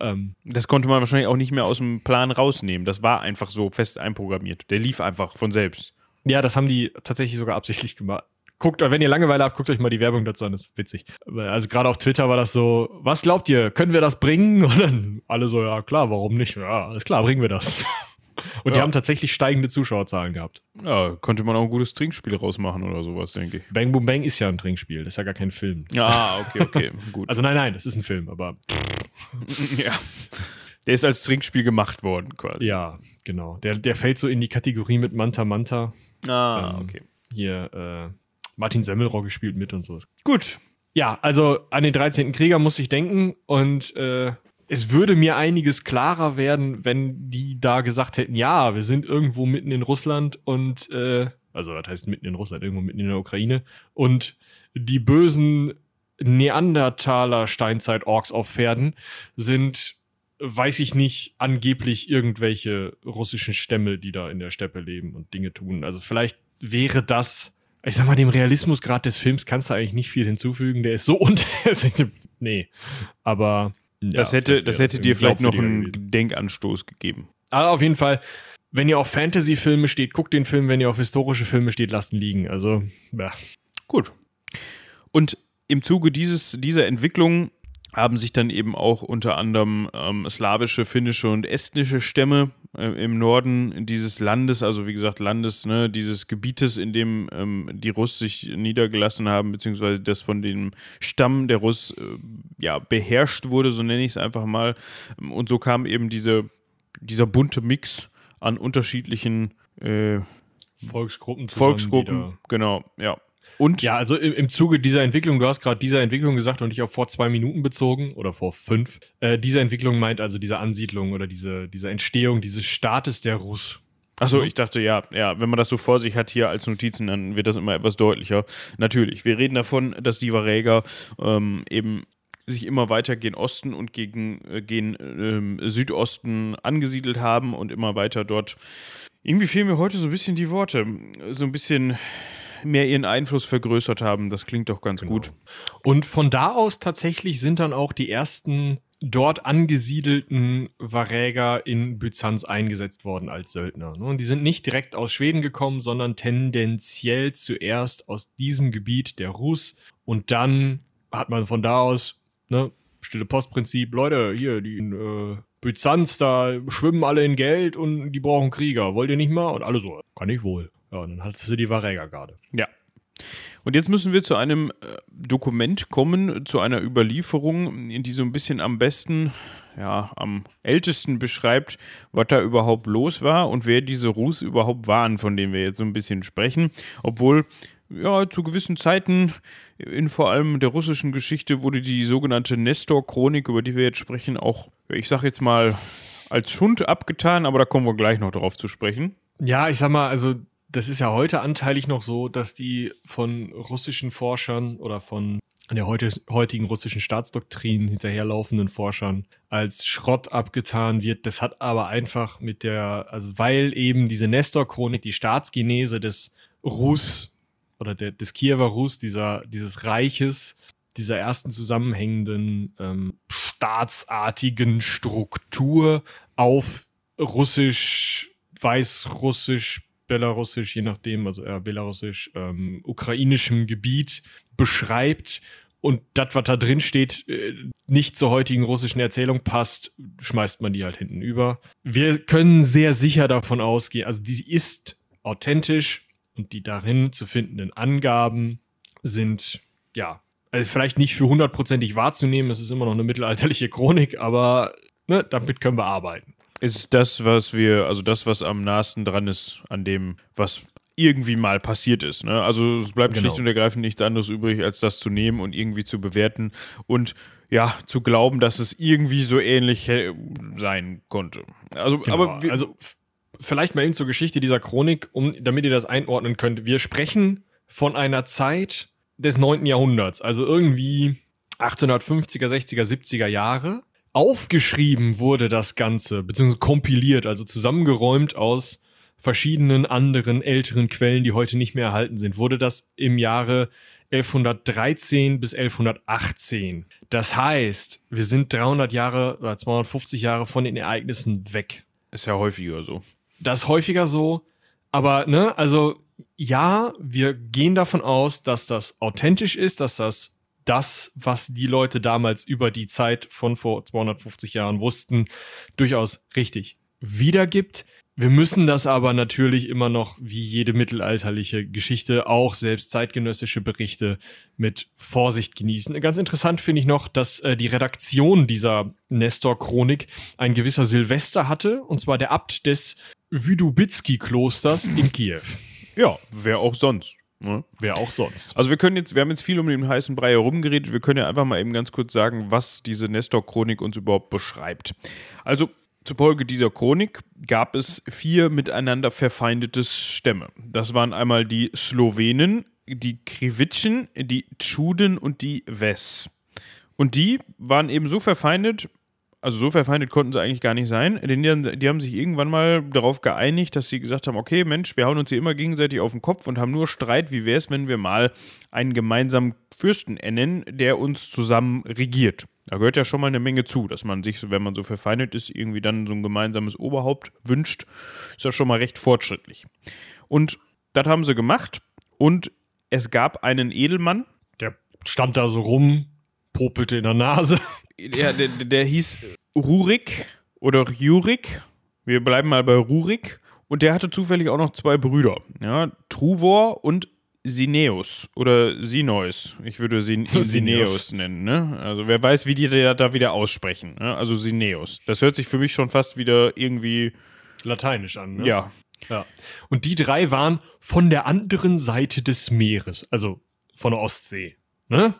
Ähm, Das konnte man wahrscheinlich auch nicht mehr aus dem Plan rausnehmen. Das war einfach so fest einprogrammiert. Der lief einfach von selbst. ja, das haben die tatsächlich sogar absichtlich gemacht. Guckt, wenn ihr Langeweile habt, guckt euch mal die Werbung dazu an, das ist witzig. Also gerade auf Twitter war das so, was glaubt ihr, können wir das bringen? Und dann alle so, ja klar, warum nicht? Ja, alles klar, bringen wir das. Und die Ja. haben tatsächlich steigende Zuschauerzahlen gehabt. Ja, konnte man auch ein gutes Trinkspiel rausmachen oder sowas, denke ich. Bang Boom Bang ist ja ein Trinkspiel, das ist ja gar kein Film. Ja, okay, okay, gut. Also nein, nein, das ist ein Film, aber ja. Der ist als Trinkspiel gemacht worden, quasi. ja, genau. Der, der fällt so in die Kategorie mit Manta Manta. Ah, Ähm, okay. Hier, äh, Martin Semmelrohr gespielt mit und so. Gut. Ja, also an den 13. Krieger muss ich denken und äh, es würde mir einiges klarer werden, wenn die da gesagt hätten, ja, wir sind irgendwo mitten in Russland und äh, also das heißt mitten in Russland, irgendwo mitten in der Ukraine und die bösen Neandertaler Steinzeit-Orks auf Pferden sind, weiß ich nicht, angeblich irgendwelche russischen Stämme, die da in der Steppe leben und Dinge tun. Also vielleicht wäre das, ich sag mal, dem Realismusgrad des Films kannst du eigentlich nicht viel hinzufügen. Der ist so unter. nee. Aber. Ja, Das hätte, vielleicht das hätte dir vielleicht noch einen. Denkanstoß gegeben. Aber auf jeden Fall, wenn ihr auf Fantasy-Filme steht, guckt den Film. Wenn ihr auf historische Filme steht, lasst ihn liegen. Also, ja. Gut. Und im Zuge dieses, dieser Entwicklung haben sich dann eben auch unter anderem ähm, slawische, finnische und estnische Stämme äh, im Norden dieses Landes, also wie gesagt Landes, ne, dieses Gebietes, in dem ähm, die Russ sich niedergelassen haben, beziehungsweise das von dem Stamm der Russ äh, ja, beherrscht wurde, so nenne ich es einfach mal. Und so kam eben diese, dieser bunte Mix an unterschiedlichen äh, Volksgruppen. Volksgruppen, genau, ja. Und Ja, also im, im Zuge dieser Entwicklung, du hast gerade dieser Entwicklung gesagt und ich auf vor zwei Minuten bezogen oder vor fünf. Äh, diese Entwicklung meint also diese Ansiedlung oder diese, diese Entstehung dieses Staates der Russ. Achso, ich dachte, ja, ja, wenn man das so vor sich hat hier als Notizen, dann wird das immer etwas deutlicher. Natürlich, wir reden davon, dass die Varäger ähm, eben sich immer weiter gen Osten und gegen, äh, gen ähm, Südosten angesiedelt haben und immer weiter dort. Irgendwie fehlen mir heute so ein bisschen die Worte. So ein bisschen mehr ihren Einfluss vergrößert haben. Das klingt doch ganz gut. Und von da aus tatsächlich sind dann auch die ersten dort angesiedelten Varäger in Byzanz eingesetzt worden als Söldner. ne? Und die sind nicht direkt aus Schweden gekommen, sondern tendenziell zuerst aus diesem Gebiet der Rus. Und dann hat man von da aus, ne, stille Postprinzip, Leute, hier, die in äh, Byzanz, da schwimmen alle in Geld und die brauchen Krieger. Wollt ihr nicht mal? Und alle so, kann ich wohl. Ja, und dann hattest du die Varägergarde. Ja. Und jetzt müssen wir zu einem äh, Dokument kommen, zu einer Überlieferung, die so ein bisschen am besten, ja, am ältesten beschreibt, was da überhaupt los war und wer diese Rus überhaupt waren, von denen wir jetzt so ein bisschen sprechen. Obwohl, ja, zu gewissen Zeiten in vor allem der russischen Geschichte wurde die sogenannte Nestor-Chronik, über die wir jetzt sprechen, auch, ich sag jetzt mal, als Schund abgetan, aber da kommen wir gleich noch drauf zu sprechen. Ja, ich sag mal, also das ist ja heute anteilig noch so, dass die von russischen Forschern oder von der heutigen russischen Staatsdoktrin hinterherlaufenden Forschern als Schrott abgetan wird. Das hat aber einfach mit der, also weil eben diese Nestor-Chronik, die Staatsgenese des Rus oder der, des Kiewer Rus, dieser, dieses Reiches, dieser ersten zusammenhängenden ähm, staatsartigen Struktur auf Russisch, Weißrussisch, Belarussisch, je nachdem, also eher Belarussisch, ähm, ukrainischem Gebiet beschreibt und das, was da drin steht, äh, nicht zur heutigen russischen Erzählung passt, schmeißt man die halt hinten über. Wir können sehr sicher davon ausgehen, also die ist authentisch und die darin zu findenden Angaben sind, ja, also vielleicht nicht für hundertprozentig wahrzunehmen, es ist immer noch eine mittelalterliche Chronik, aber ne, damit können wir arbeiten. Ist das, was wir, also das, was am nahesten dran ist an dem, was irgendwie mal passiert ist. Ne? Also es bleibt genau. schlicht und ergreifend nichts anderes übrig, als das zu nehmen und irgendwie zu bewerten und ja, zu glauben, dass es irgendwie so ähnlich sein konnte. Also, genau. aber wir, also vielleicht mal eben zur Geschichte dieser Chronik, um, damit ihr das einordnen könnt. Wir sprechen von einer Zeit des 9. Jahrhunderts, also irgendwie 1850er, 60er, 70er Jahre. Aufgeschrieben wurde das Ganze, beziehungsweise kompiliert, also zusammengeräumt aus verschiedenen anderen älteren Quellen, die heute nicht mehr erhalten sind, wurde das im Jahre 1113 bis 1118. Das heißt, wir sind 300 Jahre oder 250 Jahre von den Ereignissen weg. Ist ja häufiger so. Das ist häufiger so, aber ne, also ja, wir gehen davon aus, dass das authentisch ist, dass das das, was die Leute damals über die Zeit von vor 250 Jahren wussten, durchaus richtig wiedergibt. Wir müssen das aber natürlich immer noch, wie jede mittelalterliche Geschichte, auch selbst zeitgenössische Berichte mit Vorsicht genießen. Ganz interessant finde ich noch, dass äh, die Redaktion dieser Nestor-Chronik ein gewisser Silvester hatte, und zwar der Abt des Wydubitsky-Klosters in Kiew. Ja, wer auch sonst. Ne? Wer auch sonst. Also wir können jetzt, wir haben jetzt viel um den heißen Brei herumgeredet, wir können ja einfach mal eben ganz kurz sagen, was diese Nestor-Chronik uns überhaupt beschreibt. Also Zufolge dieser Chronik gab es vier miteinander verfeindete Stämme. Das waren einmal die Slowenen, die Kriwitschen, die Tschuden und die Wes. Und die waren eben so verfeindet, also so verfeindet konnten sie eigentlich gar nicht sein, denn die, die, haben sich irgendwann mal darauf geeinigt, dass sie gesagt haben, okay, Mensch, wir hauen uns hier immer gegenseitig auf den Kopf und haben nur Streit, wie wäre es, wenn wir mal einen gemeinsamen Fürsten ernennen, der uns zusammen regiert. Da gehört ja schon mal eine Menge zu, dass man sich, wenn man so verfeindet ist, irgendwie dann so ein gemeinsames Oberhaupt wünscht. Ist ja schon mal recht fortschrittlich. Und das haben sie gemacht und es gab einen Edelmann. Der stand da so rum, popelte in der Nase. Ja, der, der hieß Rurik oder Jurik. Wir bleiben mal bei Rurik. Und der hatte zufällig auch noch zwei Brüder. Ja, Truvor und Sineus oder Sineus. Ich würde Sineus nennen. Ne? Also wer weiß, wie die da wieder aussprechen. Ne? Also Sineus. Das hört sich für mich schon fast wieder irgendwie lateinisch an. Ne? Ja. Ja. Und die drei waren von der anderen Seite des Meeres, also von der Ostsee. Ne?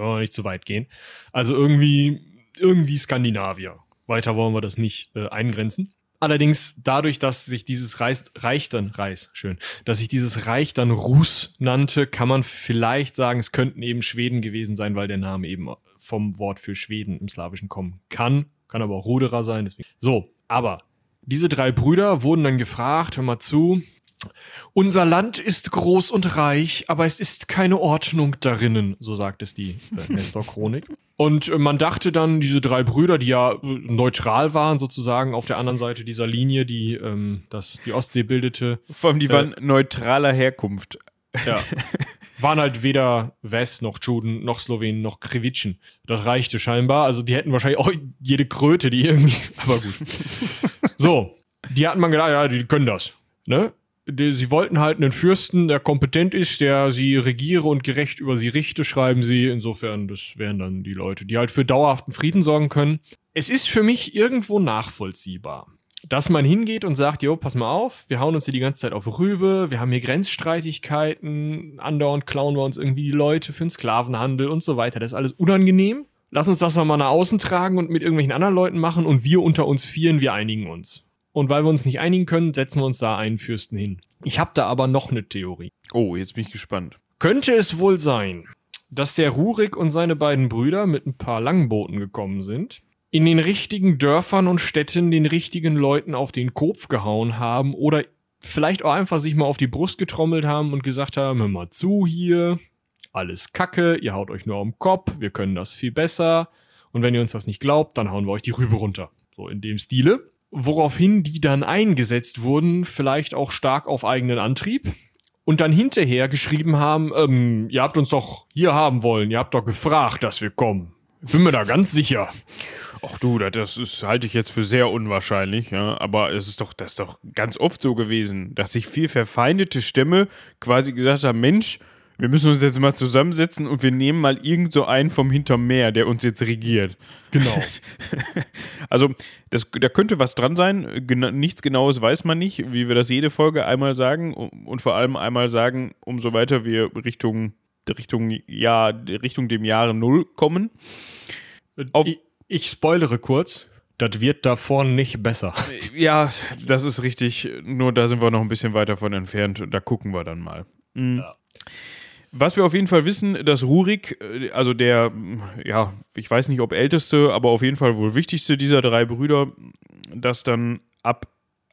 Wollen wir nicht zu weit gehen. Also irgendwie, irgendwie Skandinavier. Weiter wollen wir das nicht äh, eingrenzen. Allerdings dadurch, dass sich dieses Reich, Reich dann, Reis, schön, dass sich dieses Reich dann Rus nannte, kann man vielleicht sagen, es könnten eben Schweden gewesen sein, weil der Name eben vom Wort für Schweden im Slawischen kommen kann. Kann aber auch Ruderer sein. Deswegen. So, aber diese drei Brüder wurden dann gefragt, hör mal zu, unser Land ist groß und reich, aber es ist keine Ordnung darinnen, so sagt es die äh, Nestor-Chronik. Und äh, man dachte dann, diese drei Brüder, die ja äh, neutral waren, sozusagen auf der anderen Seite dieser Linie, die ähm, das, die Ostsee bildete. Vor allem, die äh, waren neutraler Herkunft. Ja. Waren halt weder Wes noch Juden noch Slowenen noch Krivitschen. Das reichte scheinbar. Also die hätten wahrscheinlich auch jede Kröte, die irgendwie. Aber gut. so, die hatten man gedacht, ja, die können das. Ne? Die, sie wollten halt einen Fürsten, der kompetent ist, der sie regiere und gerecht über sie richte, schreiben sie. Insofern, das wären dann die Leute, die halt für dauerhaften Frieden sorgen können. Es ist für mich irgendwo nachvollziehbar, dass man hingeht und sagt, jo, pass mal auf, wir hauen uns hier die ganze Zeit auf Rübe, wir haben hier Grenzstreitigkeiten, andauernd klauen wir uns irgendwie die Leute für den Sklavenhandel und so weiter. Das ist alles unangenehm. Lass uns das nochmal nach außen tragen und mit irgendwelchen anderen Leuten machen und wir unter uns vieren, wir einigen uns. Und weil wir uns nicht einigen können, setzen wir uns da einen Fürsten hin. Ich habe da aber noch eine Theorie. Oh, jetzt bin ich gespannt. Könnte es wohl sein, dass der Rurik und seine beiden Brüder mit ein paar Langbooten gekommen sind, in den richtigen Dörfern und Städten den richtigen Leuten auf den Kopf gehauen haben oder vielleicht auch einfach sich mal auf die Brust getrommelt haben und gesagt haben, hör mal zu hier, alles Kacke, ihr haut euch nur am Kopf, wir können das viel besser und wenn ihr uns das nicht glaubt, dann hauen wir euch die Rübe runter. So in dem Stile woraufhin die dann eingesetzt wurden, vielleicht auch stark auf eigenen Antrieb. Und dann hinterher geschrieben haben, ähm, ihr habt uns doch hier haben wollen, ihr habt doch gefragt, dass wir kommen. Bin mir da ganz sicher. Ach du, das ist, halte ich jetzt für sehr unwahrscheinlich, ja. Aber es ist doch, das ist doch ganz oft so gewesen, dass sich viel verfeindete Stämme quasi gesagt haben, Mensch, Wir müssen uns jetzt mal zusammensetzen und wir nehmen mal irgend so einen vom Hintermeer, der uns jetzt regiert. Genau. Also, das, da könnte was dran sein. Gena nichts Genaues weiß man nicht, wie wir das jede Folge einmal sagen und vor allem einmal sagen, umso weiter wir Richtung, Richtung, ja, Richtung dem Jahre Null kommen. Auf- ich, ich spoilere kurz. Das wird davon nicht besser. Ja, das ist richtig. Nur da sind wir noch ein bisschen weiter von entfernt. Da gucken wir dann mal. Mhm. Ja. Was wir auf jeden Fall wissen, dass Rurik, äh, also der, ja, ich weiß nicht ob älteste, aber auf jeden Fall wohl wichtigste dieser drei Brüder, das dann ab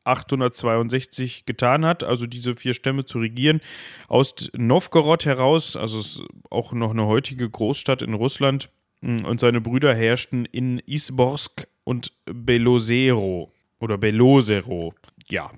862 getan hat, also diese vier Stämme zu regieren, aus Novgorod heraus, also auch noch eine heutige Großstadt in Russland, und seine Brüder herrschten in Isborsk und Belosero oder Belosero. Ja.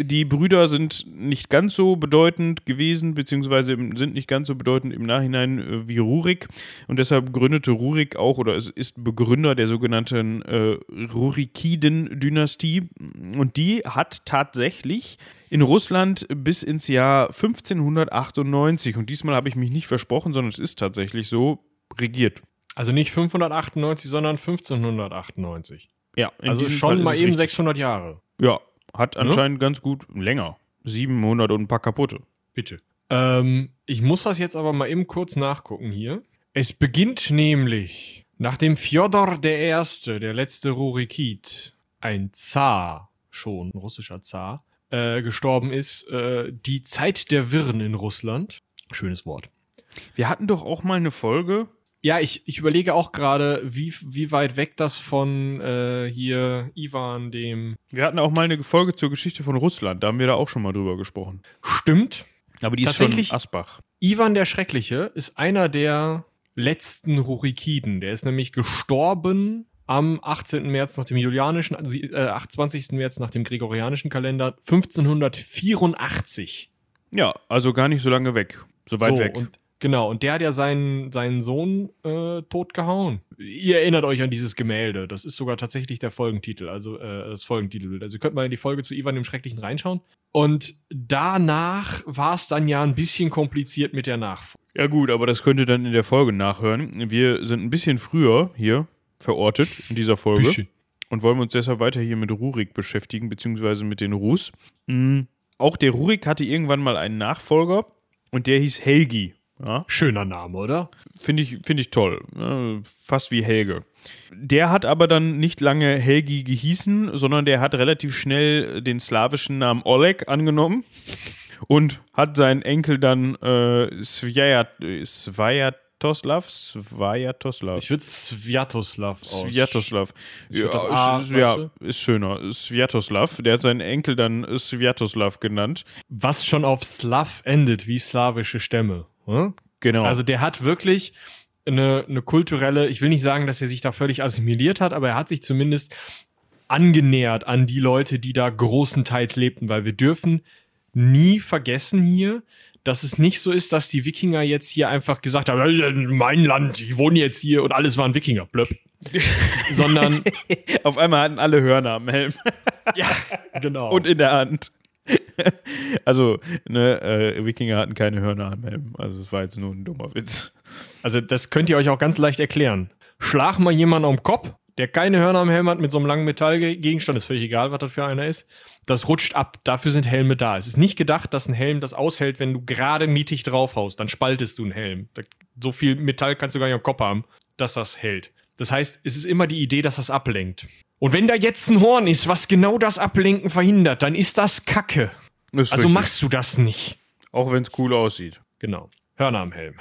Die Brüder sind nicht ganz so bedeutend gewesen, beziehungsweise sind nicht ganz so bedeutend im Nachhinein äh, wie Rurik. Und deshalb gründete Rurik auch oder es ist Begründer der sogenannten äh, Rurikiden-Dynastie. Und die hat tatsächlich in Russland bis ins Jahr 1598, und diesmal habe ich mich nicht versprochen, sondern es ist tatsächlich so, regiert. Also nicht 598, sondern 1598. Ja, in also schon mal eben richtig. 600 Jahre. Ja, hat anscheinend ganz gut länger. 700 und ein paar kaputte. Bitte. Ähm, ich muss das jetzt aber mal eben kurz nachgucken hier. Es beginnt nämlich, nachdem Fjodor der Erste, der letzte Rurikid, ein Zar, schon ein russischer Zar, äh, gestorben ist, äh, die Zeit der Wirren in Russland. Schönes Wort. Wir hatten doch auch mal eine Folge. Ja, ich, ich überlege auch gerade, wie, wie weit weg das von äh, hier Ivan dem Wir hatten auch mal eine Folge zur Geschichte von Russland. Da haben wir da auch schon mal drüber gesprochen. stimmt. Aber die ist Tatsächlich- schon Asbach. Ivan der Schreckliche ist einer der letzten Rurikiden. Der ist nämlich gestorben am 18. März nach dem julianischen, also, äh, 28. März nach dem gregorianischen Kalender 1584. Ja, also gar nicht so lange weg. So weit so, weg. Und, genau, und der hat ja seinen, seinen Sohn äh, totgehauen. Ihr erinnert euch an dieses Gemälde. Das ist sogar tatsächlich der Folgentitel, also äh, das Folgentitelbild. Also ihr könnt mal in die Folge zu Ivan dem Schrecklichen reinschauen. Und danach war es dann ja ein bisschen kompliziert mit der Nachfolge. ja gut, aber das könnt ihr dann in der Folge nachhören. Wir sind ein bisschen früher hier verortet in dieser Folge. Bisschen. und wollen uns deshalb weiter hier mit Rurik beschäftigen, beziehungsweise mit den Rus. Mhm. Auch der Rurik hatte irgendwann mal einen Nachfolger und der hieß Helgi. Ja, Schöner Name, oder? Finde ich, find ich toll. Ja, fast wie Helge. Der hat aber dann nicht lange Helgi gehießen, sondern der hat relativ schnell den slawischen Namen Oleg angenommen und hat seinen Enkel dann äh, Svjat, Svjatoslav, Svjatoslav. Ich würde Sviatoslav aus. Sviatoslav. Ja, A, ist, ja, ist schöner. Sviatoslav. Der hat seinen Enkel dann Sviatoslav genannt. Was schon auf Slav endet, wie slawische Stämme. Hm? Genau. Also der hat wirklich eine, eine kulturelle, ich will nicht sagen, dass er sich da völlig assimiliert hat, aber er hat sich zumindest angenähert an die Leute, die da großenteils lebten, weil wir dürfen nie vergessen hier, dass es nicht so ist, dass die Wikinger jetzt hier einfach gesagt haben, "Das ist mein Land, ich wohne jetzt hier und alles waren Wikinger, blöpp. Sondern, Auf einmal hatten alle Hörner am Helm ja, genau. und in der Hand. Also, ne, äh, Wikinger hatten keine Hörner am Helm. Also, es war jetzt nur ein dummer Witz. Also, das könnt ihr euch auch ganz leicht erklären. Schlag mal jemanden am Kopf, der keine Hörner am Helm hat, mit so einem langen Metallgegenstand, ist völlig egal, was das für einer ist. Das rutscht ab. Dafür sind Helme da. Es ist nicht gedacht, dass ein Helm das aushält, wenn du gerade mittig draufhaust. Dann spaltest du einen Helm. So viel Metall kannst du gar nicht am Kopf haben, dass das hält. Das heißt, es ist immer die Idee, dass das ablenkt. Und wenn da jetzt ein Horn ist, was genau das Ablenken verhindert, dann ist das Kacke. Ist Also richtig. machst du das nicht. Auch wenn es cool aussieht. Genau. Hörner am Helm.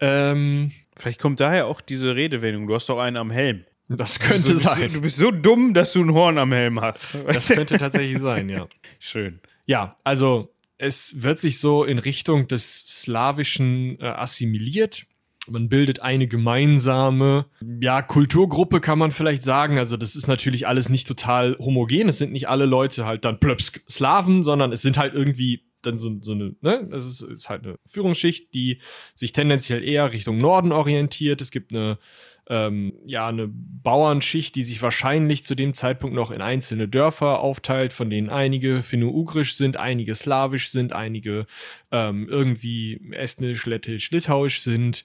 Ähm, Vielleicht kommt daher auch diese Redewendung. Du hast doch einen am Helm. das Du könnte bist, sein. So, du bist so dumm, dass du ein Horn am Helm hast. Das könnte tatsächlich sein, ja. Schön. Ja, also es wird sich so in Richtung des Slawischen äh, assimiliert. Man bildet eine gemeinsame, ja, Kulturgruppe kann man vielleicht sagen. Also das ist natürlich alles nicht total homogen. Es sind nicht alle Leute halt dann plöps Slawen, sondern es sind halt irgendwie dann so, so eine, ne, das ist, ist halt eine Führungsschicht, die sich tendenziell eher Richtung Norden orientiert. Es gibt eine, ähm, ja, eine Bauernschicht, die sich wahrscheinlich zu dem Zeitpunkt noch in einzelne Dörfer aufteilt, von denen einige finno-ugrisch sind, einige slawisch sind, einige ähm, irgendwie estnisch, lettisch, litauisch sind.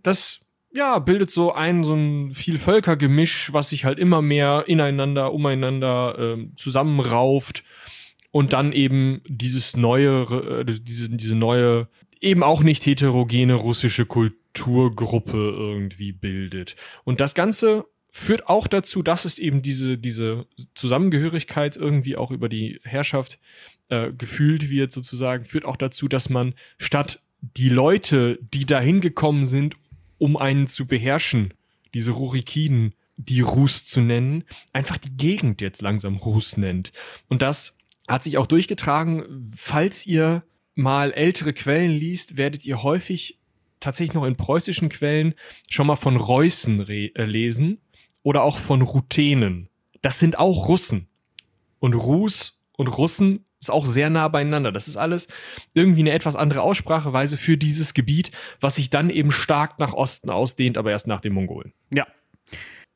Das ja, bildet so ein, so ein Vielvölkergemisch, was sich halt immer mehr ineinander, umeinander ähm, zusammenrauft und dann eben dieses neue, äh, diese, diese neue, eben auch nicht heterogene russische Kulturgruppe irgendwie bildet. Und das Ganze führt auch dazu, dass es eben diese, diese Zusammengehörigkeit irgendwie auch über die Herrschaft äh, gefühlt wird, sozusagen, führt auch dazu, dass man statt die Leute, die dahin gekommen sind, um einen zu beherrschen, diese Rurikiden, die Rus zu nennen, einfach die Gegend jetzt langsam Rus nennt. Und das hat sich auch durchgetragen. Falls ihr mal ältere Quellen liest, werdet ihr häufig tatsächlich noch in preußischen Quellen schon mal von Reußen äh, lesen oder auch von Ruthenen. Das sind auch Russen. Und Rus und Russen ist auch sehr nah beieinander. Das ist alles irgendwie eine etwas andere Ausspracheweise für dieses Gebiet, was sich dann eben stark nach Osten ausdehnt, aber erst nach den Mongolen. Ja.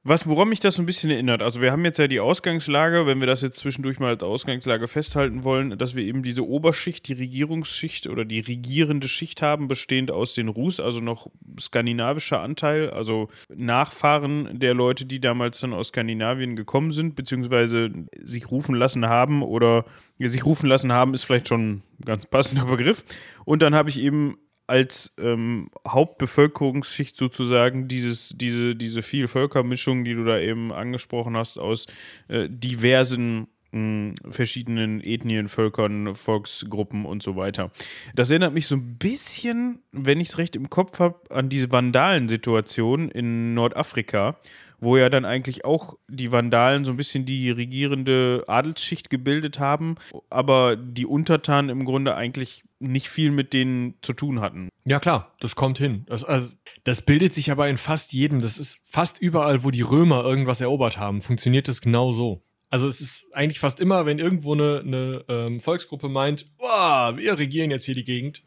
Was, woran mich das so ein bisschen erinnert, also wir haben jetzt ja die Ausgangslage, wenn wir das jetzt zwischendurch mal als Ausgangslage festhalten wollen, dass wir eben diese Oberschicht, die Regierungsschicht oder die regierende Schicht haben, bestehend aus den Rus, also noch skandinavischer Anteil, also Nachfahren der Leute, die damals dann aus Skandinavien gekommen sind, beziehungsweise sich rufen lassen haben oder sich rufen lassen haben, ist vielleicht schon ein ganz passender Begriff. Und dann habe ich eben als ähm, Hauptbevölkerungsschicht sozusagen dieses, diese, diese Vielvölkermischung, die du da eben angesprochen hast, aus äh, diversen mh, verschiedenen Ethnien, Völkern, Volksgruppen und so weiter. Das erinnert mich so ein bisschen, wenn ich es recht im Kopf habe, an diese Vandalensituation in Nordafrika, wo ja dann eigentlich auch die Vandalen so ein bisschen die regierende Adelsschicht gebildet haben, aber die Untertanen im Grunde eigentlich nicht viel mit denen zu tun hatten. Ja, klar, das kommt hin. Das, also, das bildet sich aber in fast jedem, das ist fast überall, wo die Römer irgendwas erobert haben, funktioniert das genau so. Also es ist eigentlich fast immer, wenn irgendwo eine, eine ähm, Volksgruppe meint, oh, wir regieren jetzt hier die Gegend,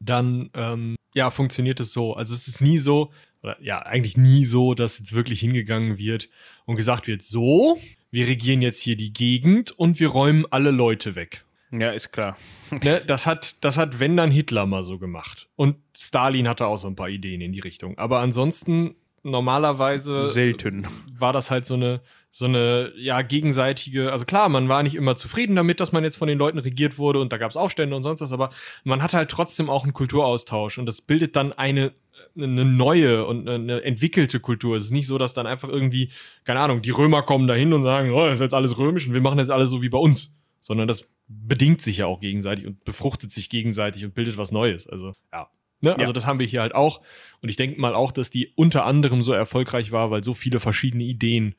dann ähm, ja, funktioniert es so. Also es ist nie so, oder ja, eigentlich nie so, dass jetzt wirklich hingegangen wird und gesagt wird, so, wir regieren jetzt hier die Gegend und wir räumen alle Leute weg. Ja, ist klar. ne, das hat, das hat, wenn dann Hitler mal so gemacht. Und Stalin hatte auch so ein paar Ideen in die Richtung. Aber ansonsten, normalerweise. Selten. War das halt so eine, so eine, ja, gegenseitige, also klar, man war nicht immer zufrieden damit, dass man jetzt von den Leuten regiert wurde und da gab es Aufstände und sonst was, aber man hat halt trotzdem auch einen Kulturaustausch und das bildet dann eine eine neue und eine entwickelte Kultur. Es ist nicht so, dass dann einfach irgendwie, keine Ahnung, die Römer kommen dahin und sagen, oh, das ist jetzt alles römisch und wir machen jetzt alles so wie bei uns. Sondern das bedingt sich ja auch gegenseitig und befruchtet sich gegenseitig und bildet was Neues. Also, ja. Ne? Also, ja. das haben wir hier halt auch. Und ich denke mal auch, dass die unter anderem so erfolgreich war, weil so viele verschiedene Ideen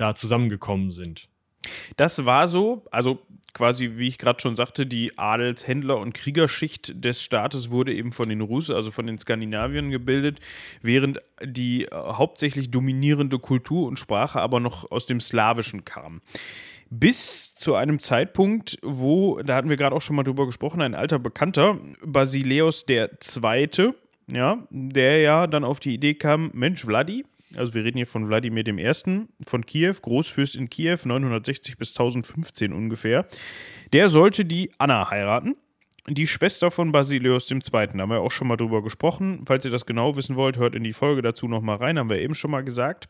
da zusammengekommen sind. Das war so, also quasi, wie ich gerade schon sagte, die Adels-, Händler- und Kriegerschicht des Staates wurde eben von den Russen, also von den Skandinaviern gebildet, während die äh, hauptsächlich dominierende Kultur und Sprache aber noch aus dem Slawischen kam. Bis zu einem Zeitpunkt, wo, da hatten wir gerade auch schon mal drüber gesprochen, ein alter Bekannter, Basileus II., ja, der ja dann auf die Idee kam, Mensch, Vladi, also wir reden hier von Wladimir I. von Kiew, Großfürst in Kiew, 960 bis 1015 ungefähr. Der sollte die Anna heiraten, die Schwester von Basileus II. Da haben wir auch schon mal drüber gesprochen. Falls ihr das genau wissen wollt, hört in die Folge dazu nochmal rein, haben wir eben schon mal gesagt.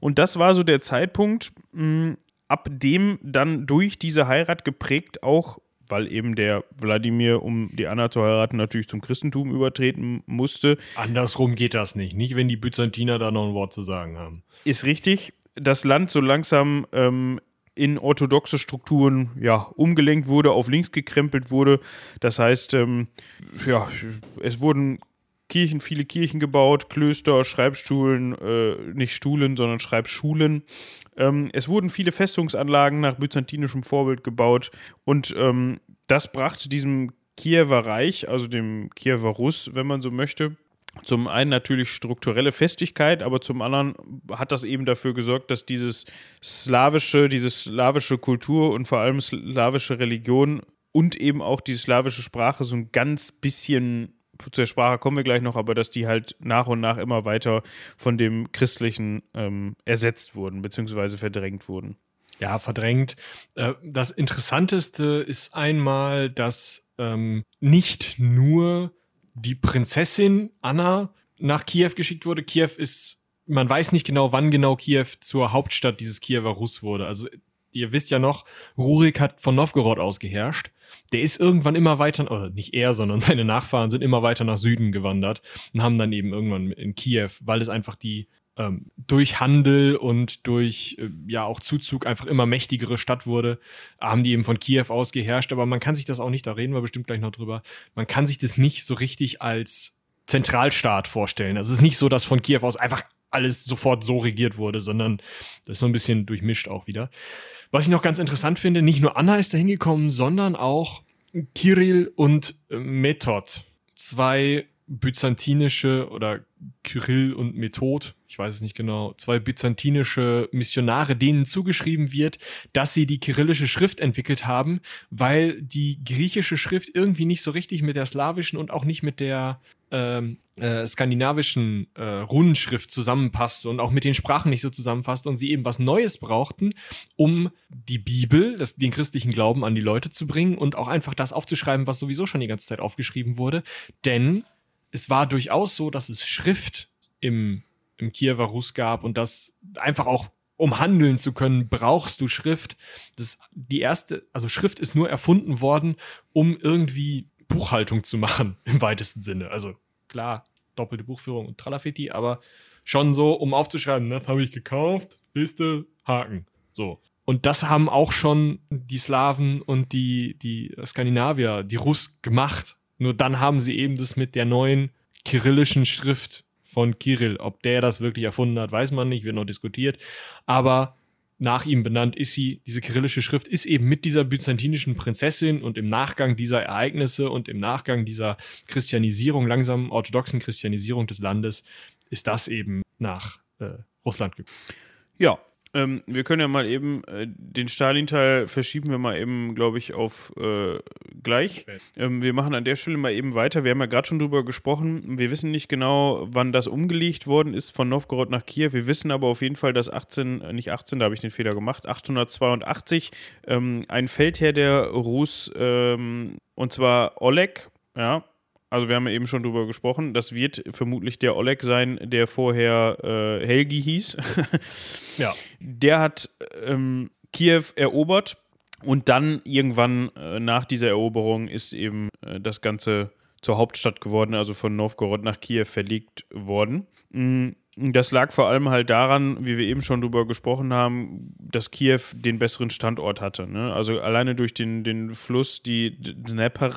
Und das war so der Zeitpunkt, mh, ab dem dann durch diese Heirat geprägt auch weil eben der Wladimir, um die Anna zu heiraten, natürlich zum Christentum übertreten musste. Andersrum geht das nicht. Nicht, wenn die Byzantiner da noch ein Wort zu sagen haben. Ist richtig. Das Land so langsam ähm, in orthodoxe Strukturen ja, umgelenkt wurde, auf links gekrempelt wurde. Das heißt, ähm, ja, es wurden Kirchen, viele Kirchen gebaut, Klöster, Schreibschulen, äh, nicht Stuhlen, sondern Schreibschulen. Ähm, es wurden viele Festungsanlagen nach byzantinischem Vorbild gebaut und ähm, das brachte diesem Kiewer Reich, also dem Kiewer Russ, wenn man so möchte, zum einen natürlich strukturelle Festigkeit, aber zum anderen hat das eben dafür gesorgt, dass dieses slawische, diese slawische Kultur und vor allem slawische Religion und eben auch die slawische Sprache so ein ganz bisschen zur Sprache kommen wir gleich noch, aber dass die halt nach und nach immer weiter von dem Christlichen ähm, ersetzt wurden, beziehungsweise verdrängt wurden. Ja, verdrängt. Äh, das Interessanteste ist einmal, dass ähm, nicht nur die Prinzessin Anna nach Kiew geschickt wurde. Kiew ist, man weiß nicht genau, wann genau Kiew zur Hauptstadt dieses Kiewer Russ wurde. Also ihr wisst ja noch, Rurik hat von Novgorod aus geherrscht. Der ist irgendwann immer weiter, oder nicht er, sondern seine Nachfahren sind immer weiter nach Süden gewandert und haben dann eben irgendwann in Kiew, weil es einfach die ähm, durch Handel und durch äh, ja auch Zuzug einfach immer mächtigere Stadt wurde, haben die eben von Kiew aus geherrscht. Aber man kann sich das auch nicht, da reden wir bestimmt gleich noch drüber, man kann sich das nicht so richtig als Zentralstaat vorstellen. Also es ist nicht so, dass von Kiew aus einfach alles sofort so regiert wurde, sondern das ist so ein bisschen durchmischt auch wieder. Was ich noch ganz interessant finde, nicht nur Anna ist da hingekommen, sondern auch Kirill und Method. Zwei byzantinische oder Kyrill und Method, ich weiß es nicht genau, zwei byzantinische Missionare, denen zugeschrieben wird, dass sie die kyrillische Schrift entwickelt haben, weil die griechische Schrift irgendwie nicht so richtig mit der slawischen und auch nicht mit der ähm, äh, skandinavischen äh, Runenschrift zusammenpasst und auch mit den Sprachen nicht so zusammenfasst und sie eben was Neues brauchten, um die Bibel, das, den christlichen Glauben an die Leute zu bringen und auch einfach das aufzuschreiben, was sowieso schon die ganze Zeit aufgeschrieben wurde. Denn es war durchaus so, dass es Schrift im, im Kiewer Rus gab und das einfach auch um handeln zu können, brauchst du Schrift. Das die erste, also Schrift ist nur erfunden worden, um irgendwie Buchhaltung zu machen, im weitesten Sinne. Also klar, doppelte Buchführung und Tralafetti, aber schon so, um aufzuschreiben, das habe ich gekauft, Liste, Haken. So. Und das haben auch schon die Slawen und die, die Skandinavier, die Russ gemacht. Nur dann haben sie eben das mit der neuen kyrillischen Schrift von Kirill. Ob der das wirklich erfunden hat, weiß man nicht, wird noch diskutiert. Aber nach ihm benannt ist sie, diese kyrillische Schrift ist eben mit dieser byzantinischen Prinzessin und im Nachgang dieser Ereignisse und im Nachgang dieser Christianisierung, langsam orthodoxen Christianisierung des Landes, ist das eben nach äh, Russland gekommen. Ja, ähm, wir können ja mal eben äh, den Stalin-Teil verschieben wir mal eben, glaube ich, auf äh, gleich. Ähm, wir machen an der Stelle mal eben weiter. Wir haben ja gerade schon drüber gesprochen. Wir wissen nicht genau, wann das umgelegt worden ist von Novgorod nach Kiew. Wir wissen aber auf jeden Fall, dass 18, äh, nicht 18, da habe ich den Fehler gemacht, 882 ähm, ein Feldherr der Rus, ähm, und zwar Oleg, ja, also wir haben ja eben schon drüber gesprochen, das wird vermutlich der Oleg sein, der vorher äh, Helgi hieß. ja. Der hat ähm, Kiew erobert und dann irgendwann äh, nach dieser Eroberung ist eben äh, das Ganze zur Hauptstadt geworden, also von Novgorod nach Kiew verlegt worden. Mhm. Das lag vor allem halt daran, wie wir eben schon drüber gesprochen haben, dass Kiew den besseren Standort hatte. Ne? Also alleine durch den, den Fluss, die Dnepr,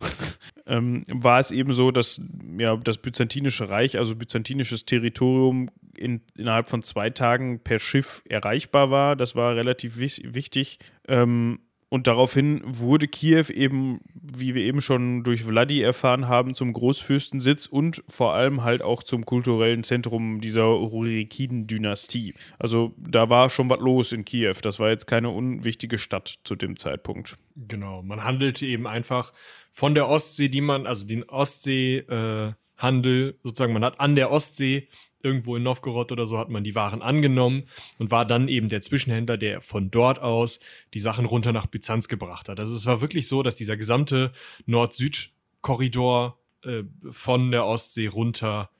ähm, war es eben so, dass ja, das Byzantinische Reich, also byzantinisches Territorium, in, innerhalb von zwei Tagen per Schiff erreichbar war. Das war relativ wichtig. Ähm, und daraufhin wurde Kiew eben, wie wir eben schon durch Vladi erfahren haben, zum Großfürstensitz und vor allem halt auch zum kulturellen Zentrum dieser Rurikiden-Dynastie. Also da war schon was los in Kiew. Das war jetzt keine unwichtige Stadt zu dem Zeitpunkt. Genau, man handelte eben einfach von der Ostsee, die man, also den Ostseehandel, äh, sozusagen, man hat an der Ostsee irgendwo in Novgorod oder so hat man die Waren angenommen und war dann eben der Zwischenhändler, der von dort aus die Sachen runter nach Byzanz gebracht hat. Also es war wirklich so, dass dieser gesamte Nord-Süd-Korridor äh, von der Ostsee runter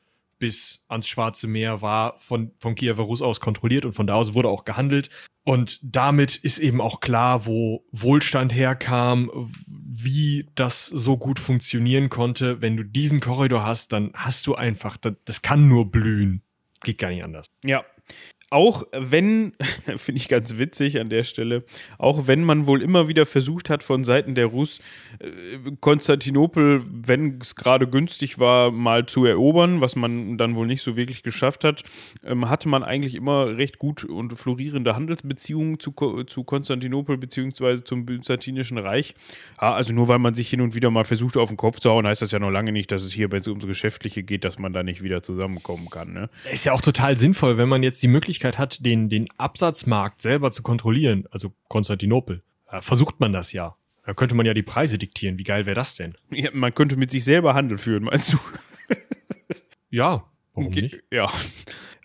bis ans Schwarze Meer war von, vom Kiewer Rus aus kontrolliert und von da aus wurde auch gehandelt. Und damit ist eben auch klar, wo Wohlstand herkam, wie das so gut funktionieren konnte. Wenn du diesen Korridor hast, dann hast du einfach, das, das kann nur blühen. Geht gar nicht anders. Ja, auch wenn, finde ich ganz witzig an der Stelle, auch wenn man wohl immer wieder versucht hat, von Seiten der Rus äh, Konstantinopel, wenn es gerade günstig war, mal zu erobern, was man dann wohl nicht so wirklich geschafft hat, ähm, hatte man eigentlich immer recht gut und florierende Handelsbeziehungen zu, zu Konstantinopel bzw. zum Byzantinischen Reich. Ja, also nur weil man sich hin und wieder mal versucht, auf den Kopf zu hauen, heißt das ja noch lange nicht, dass es hier, wenn es ums Geschäftliche geht, dass man da nicht wieder zusammenkommen kann. Ne? Ist ja auch total sinnvoll, wenn man jetzt die Möglichkeit Möglichkeit hat, den, den Absatzmarkt selber zu kontrollieren, also Konstantinopel, äh, versucht man das ja. Da könnte man ja die Preise diktieren. Wie geil wäre das denn? Ja, man könnte mit sich selber Handel führen, meinst du? Ja, warum nicht? Ja.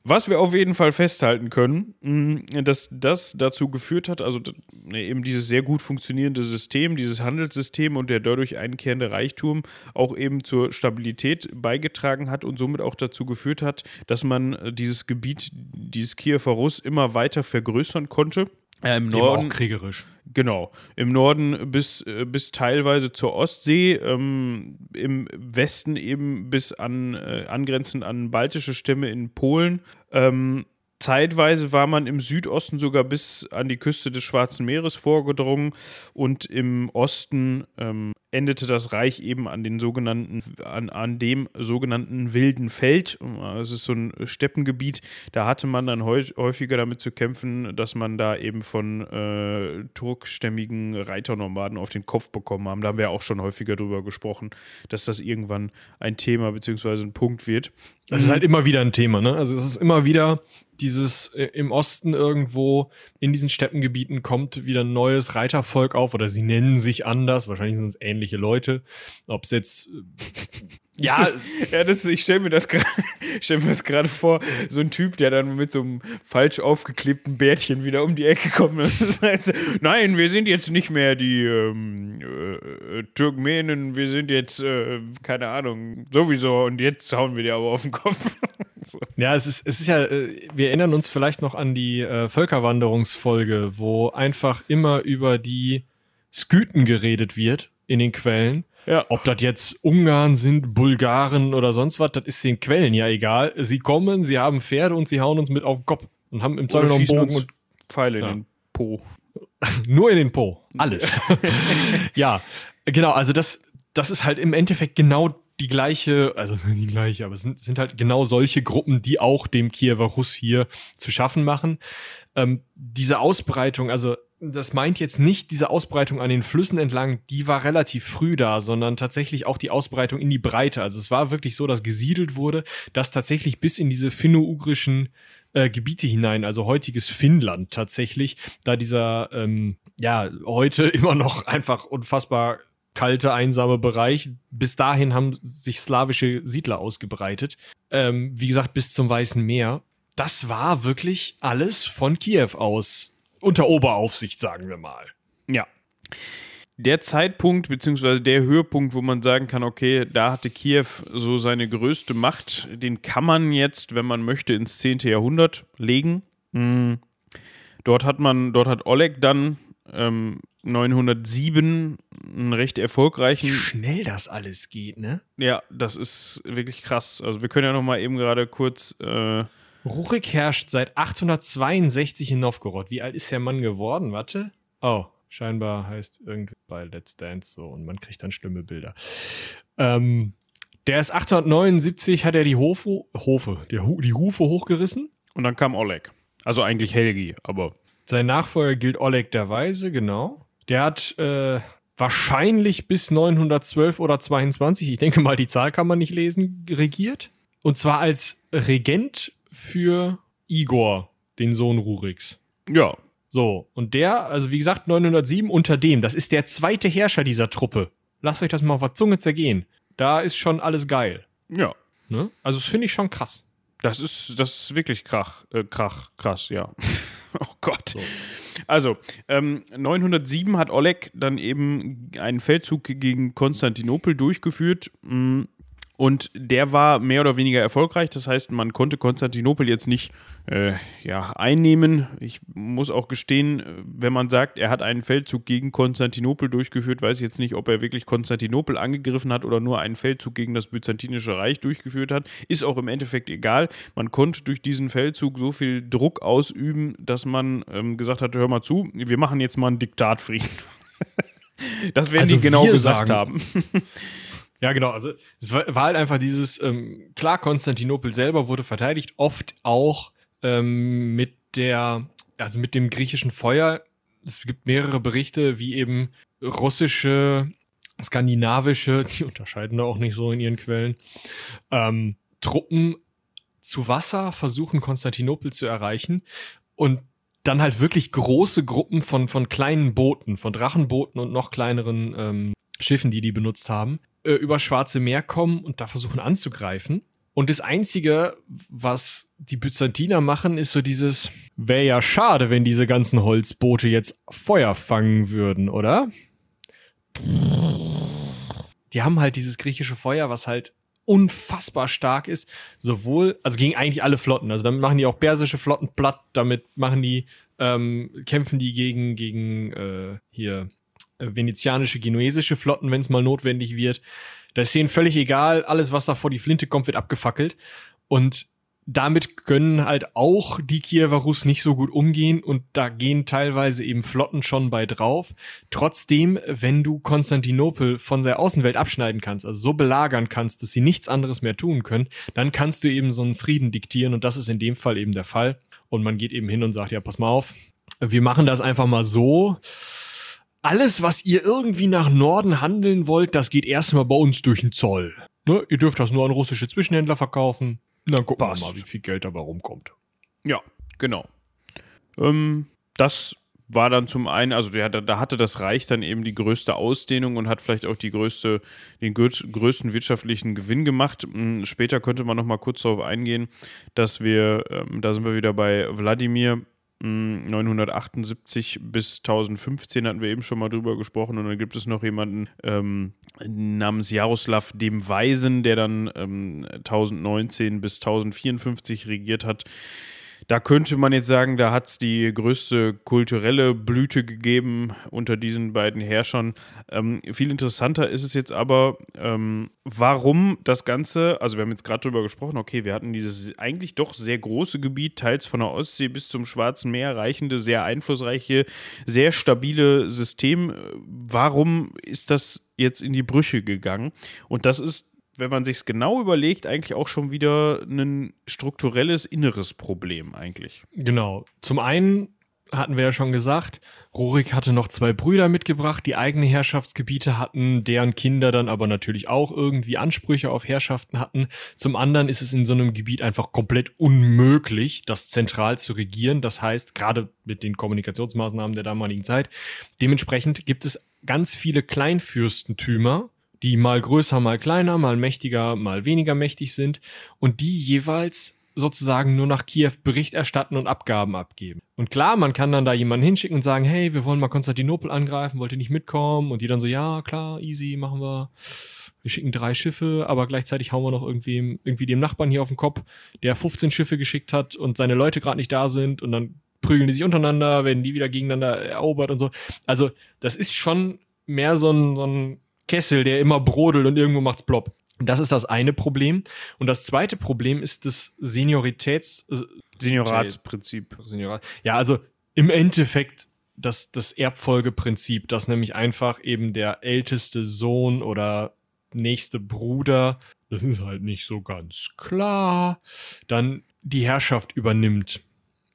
Was wir auf jeden Fall festhalten können, mh, dass das dazu geführt hat, also ne, eben dieses sehr gut funktionierende System, dieses Handelssystem und der dadurch einkehrende Reichtum auch eben zur Stabilität beigetragen hat und somit auch dazu geführt hat, dass man äh, dieses Gebiet, dieses Kiewer Russ immer weiter vergrößern konnte. Äh, Im Eben Norden, auch kriegerisch. Genau. Im Norden bis, äh, bis teilweise zur Ostsee, ähm, im Westen eben bis an äh, angrenzend an baltische Stämme in Polen. Ähm, zeitweise war man im Südosten sogar bis an die Küste des Schwarzen Meeres vorgedrungen und im Osten ähm, endete das Reich eben an den sogenannten, an, an dem sogenannten Wilden Feld. Es ist so ein Steppengebiet. Da hatte man dann häu- häufiger damit zu kämpfen, dass man da eben von äh, turkstämmigen Reiternomaden auf den Kopf bekommen haben. Da haben wir auch schon häufiger drüber gesprochen, dass das irgendwann ein Thema bzw. ein Punkt wird. Das ist halt immer wieder ein Thema, ne? Also es ist immer wieder dieses äh, im Osten irgendwo in diesen Steppengebieten kommt wieder ein neues Reitervolk auf oder sie nennen sich anders, wahrscheinlich sind es ähnliche Leute. Ob es jetzt Ja, das, ja das, ich stelle mir das gerade stell mir das gerade vor, so ein Typ, der dann mit so einem falsch aufgeklebten Bärtchen wieder um die Ecke kommt und sagt, nein, wir sind jetzt nicht mehr die ähm, äh, Turkmenen, wir sind jetzt, äh, keine Ahnung, sowieso und jetzt hauen wir dir aber auf den Kopf. so. Ja, es ist, es ist ja, äh, wir erinnern uns vielleicht noch an die äh, Völkerwanderungsfolge, wo einfach immer über die Skythen geredet wird in den Quellen. Ja. Ob das jetzt Ungarn sind, Bulgaren oder sonst was, das ist den Quellen ja egal. Sie kommen, sie haben Pferde und sie hauen uns mit auf den Kopf und haben im Zweifel noch einen Bogen und Pfeile Ja. in den Po. nur in den Po. Alles. ja, genau, also das, das ist halt im Endeffekt genau die gleiche, also die gleiche, aber es sind, sind halt genau solche Gruppen, die auch dem Kiewer Russ hier zu schaffen machen. Ähm, diese Ausbreitung, also das meint jetzt nicht diese Ausbreitung an den Flüssen entlang, die war relativ früh da, sondern tatsächlich auch die Ausbreitung in die Breite. Also es war wirklich so, dass gesiedelt wurde, dass tatsächlich bis in diese finno-ugrischen äh, Gebiete hinein, also heutiges Finnland tatsächlich, da dieser, ähm, ja, heute immer noch einfach unfassbar kalte, einsame Bereich. Bis dahin haben sich slawische Siedler ausgebreitet. Ähm, wie gesagt, bis zum Weißen Meer. Das war wirklich alles von Kiew aus. Unter Oberaufsicht, sagen wir mal. Ja. Der Zeitpunkt, beziehungsweise der Höhepunkt, wo man sagen kann, okay, da hatte Kiew so seine größte Macht, den kann man jetzt, wenn man möchte, ins 10. Jahrhundert legen. Mm. Dort hat man, dort hat Oleg dann ähm, 907 einen recht erfolgreichen Schnell das alles geht, ne? Ja, das ist wirklich krass. Also wir können ja noch mal eben gerade kurz. Äh, Rurik herrscht seit 862 in Novgorod. Wie alt ist der Mann geworden? Warte. Oh, scheinbar heißt irgendwie bei Let's Dance so und man kriegt dann schlimme Bilder. Ähm, der ist 879, hat er die Hofe, Hofe, der, die Hufe hochgerissen. und dann kam Oleg. Also eigentlich Helgi, aber Sein Nachfolger gilt Oleg der Weise, genau. Der hat äh, wahrscheinlich bis 912 oder 22, ich denke mal, die Zahl kann man nicht lesen, regiert. Und zwar als Regent für Igor, den Sohn Ruriks. ja. So, und der, also wie gesagt, 907 unter dem, das ist der zweite Herrscher dieser Truppe. Lasst euch das mal auf der Zunge zergehen. Da ist schon alles geil. Ja. Ne? Also, das finde ich schon krass. Das ist, das ist wirklich krach, äh, krach, krass, ja. oh Gott. Also, ähm, 907 hat Oleg dann eben einen Feldzug gegen Konstantinopel durchgeführt. mm, Und der war mehr oder weniger erfolgreich. Das heißt, man konnte Konstantinopel jetzt nicht äh, ja, einnehmen. Ich muss auch gestehen, wenn man sagt, er hat einen Feldzug gegen Konstantinopel durchgeführt, weiß ich jetzt nicht, ob er wirklich Konstantinopel angegriffen hat oder nur einen Feldzug gegen das Byzantinische Reich durchgeführt hat. Ist auch im Endeffekt egal. Man konnte durch diesen Feldzug so viel Druck ausüben, dass man ähm, gesagt hat, hör mal zu, wir machen jetzt mal einen Diktatfrieden. das werden Also die genau gesagt sagen- haben. Ja, genau. Also es war, war halt einfach dieses, ähm, klar, Konstantinopel selber wurde verteidigt, oft auch ähm, mit der, also mit dem griechischen Feuer. Es gibt mehrere Berichte, wie eben russische, skandinavische, die unterscheiden da auch nicht so in ihren Quellen, ähm, Truppen zu Wasser versuchen, Konstantinopel zu erreichen. Und dann halt wirklich große Gruppen von, von kleinen Booten, von Drachenbooten und noch kleineren ähm, Schiffen, die die benutzt haben, äh, über Schwarze Meer kommen und da versuchen anzugreifen. Und das Einzige, was die Byzantiner machen, ist so dieses, wäre ja schade, wenn diese ganzen Holzboote jetzt Feuer fangen würden, oder? Die haben halt dieses griechische Feuer, was halt unfassbar stark ist, sowohl, also gegen eigentlich alle Flotten. Also damit machen die auch persische Flotten platt, damit machen die, ähm, kämpfen die gegen, gegen äh, hier venezianische, genuesische Flotten, wenn es mal notwendig wird. Das ist ihnen völlig egal, alles, was da vor die Flinte kommt, wird abgefackelt. Und damit können halt auch die Kiewer Rus nicht so gut umgehen und da gehen teilweise eben Flotten schon bei drauf. Trotzdem, wenn du Konstantinopel von der Außenwelt abschneiden kannst, also so belagern kannst, dass sie nichts anderes mehr tun können, dann kannst du eben so einen Frieden diktieren und das ist in dem Fall eben der Fall. Und man geht eben hin und sagt, ja, pass mal auf, wir machen das einfach mal so. Alles, was ihr irgendwie nach Norden handeln wollt, das geht erstmal bei uns durch den Zoll. Ne? Ihr dürft das nur an russische Zwischenhändler verkaufen. Dann gucken Passt. wir mal, wie viel Geld dabei rumkommt. Ja, genau. Ähm, das war dann zum einen, also der, da hatte das Reich dann eben die größte Ausdehnung und hat vielleicht auch die größte, den größten wirtschaftlichen Gewinn gemacht. Hm, später könnte man noch mal kurz darauf eingehen, dass wir, ähm, da sind wir wieder bei Wladimir, 978 bis 1015 hatten wir eben schon mal drüber gesprochen und dann gibt es noch jemanden ähm, namens Jaroslav dem Weisen, der dann ähm, 1019 bis 1054 regiert hat. Da könnte man jetzt sagen, da hat es die größte kulturelle Blüte gegeben unter diesen beiden Herrschern. Ähm, viel interessanter ist es jetzt aber, ähm, warum das Ganze, also wir haben jetzt gerade darüber gesprochen, okay, wir hatten dieses eigentlich doch sehr große Gebiet, teils von der Ostsee bis zum Schwarzen Meer reichende, sehr einflussreiche, sehr stabile System. Warum ist das jetzt in die Brüche gegangen? Und das ist wenn man sich es genau überlegt, eigentlich auch schon wieder ein strukturelles inneres Problem eigentlich. Genau. Zum einen hatten wir ja schon gesagt, Rurik hatte noch zwei Brüder mitgebracht, die eigene Herrschaftsgebiete hatten, deren Kinder dann aber natürlich auch irgendwie Ansprüche auf Herrschaften hatten. Zum anderen ist es in so einem Gebiet einfach komplett unmöglich, das zentral zu regieren. Das heißt, gerade mit den Kommunikationsmaßnahmen der damaligen Zeit, dementsprechend gibt es ganz viele Kleinfürstentümer, die mal größer, mal kleiner, mal mächtiger, mal weniger mächtig sind und die jeweils sozusagen nur nach Kiew Bericht erstatten und Abgaben abgeben. Und klar, man kann dann da jemanden hinschicken und sagen, hey, wir wollen mal Konstantinopel angreifen, wollt ihr nicht mitkommen? Und die dann so, ja, klar, easy, machen wir. Wir schicken drei Schiffe, aber gleichzeitig hauen wir noch irgendwie, irgendwie dem Nachbarn hier auf den Kopf, der 15 Schiffe geschickt hat und seine Leute gerade nicht da sind und dann prügeln die sich untereinander, werden die wieder gegeneinander erobert und so. Also, das ist schon mehr so ein, so ein Kessel, der immer brodelt und irgendwo macht's plopp. Das ist das eine Problem. Und das zweite Problem ist das Senioritäts... Äh, Senioratsprinzip. Seniorat. Ja, also im Endeffekt das, das Erbfolgeprinzip, dass nämlich einfach eben der älteste Sohn oder nächste Bruder, das ist halt nicht so ganz klar, dann die Herrschaft übernimmt.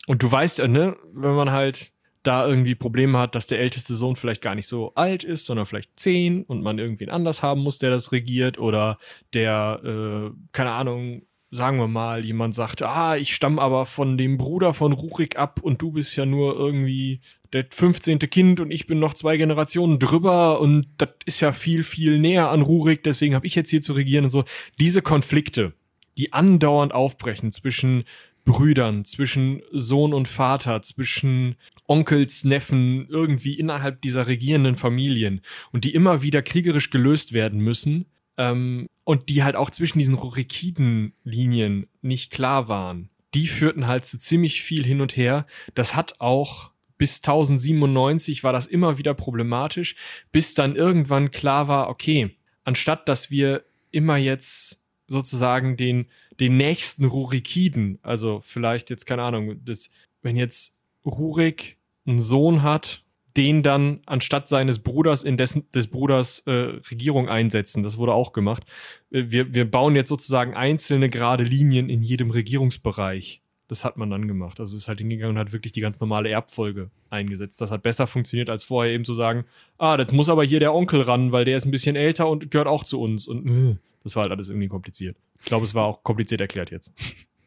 Und du weißt ja, ne, wenn man halt da irgendwie Probleme hat, dass der älteste Sohn vielleicht gar nicht so alt ist, sondern vielleicht zehn und man irgendwen anders haben muss, der das regiert oder der, äh, keine Ahnung, sagen wir mal, jemand sagt, ah, ich stamme aber von dem Bruder von Rurik ab und du bist ja nur irgendwie der 15. Kind und ich bin noch zwei Generationen drüber und das ist ja viel, viel näher an Rurik, deswegen habe ich jetzt hier zu regieren und so. Diese Konflikte, die andauernd aufbrechen zwischen Brüdern, zwischen Sohn und Vater, zwischen Onkels, Neffen, irgendwie innerhalb dieser regierenden Familien und die immer wieder kriegerisch gelöst werden müssen ähm, und die halt auch zwischen diesen Rurikiden-Linien nicht klar waren. Die führten halt zu ziemlich viel hin und her. Das hat auch bis 1097 war das immer wieder problematisch, bis dann irgendwann klar war, okay, anstatt dass wir immer jetzt sozusagen den den nächsten Rurikiden, also vielleicht jetzt, keine Ahnung, das, wenn jetzt Rurik einen Sohn hat, den dann anstatt seines Bruders in dessen, des Bruders äh, Regierung einsetzen. Das wurde auch gemacht. Äh, wir, wir bauen jetzt sozusagen einzelne gerade Linien in jedem Regierungsbereich. Das hat man dann gemacht. Also ist halt hingegangen und hat wirklich die ganz normale Erbfolge eingesetzt. Das hat besser funktioniert, als vorher eben zu sagen, ah, jetzt muss aber hier der Onkel ran, weil der ist ein bisschen älter und gehört auch zu uns. Und äh, das war halt alles irgendwie kompliziert. Ich glaube, es war auch kompliziert erklärt jetzt.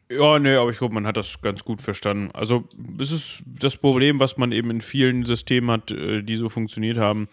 Ja, nee, aber ich glaube, man hat das ganz gut verstanden. Also, es ist das Problem, was man eben in vielen Systemen hat, äh, die so funktioniert haben.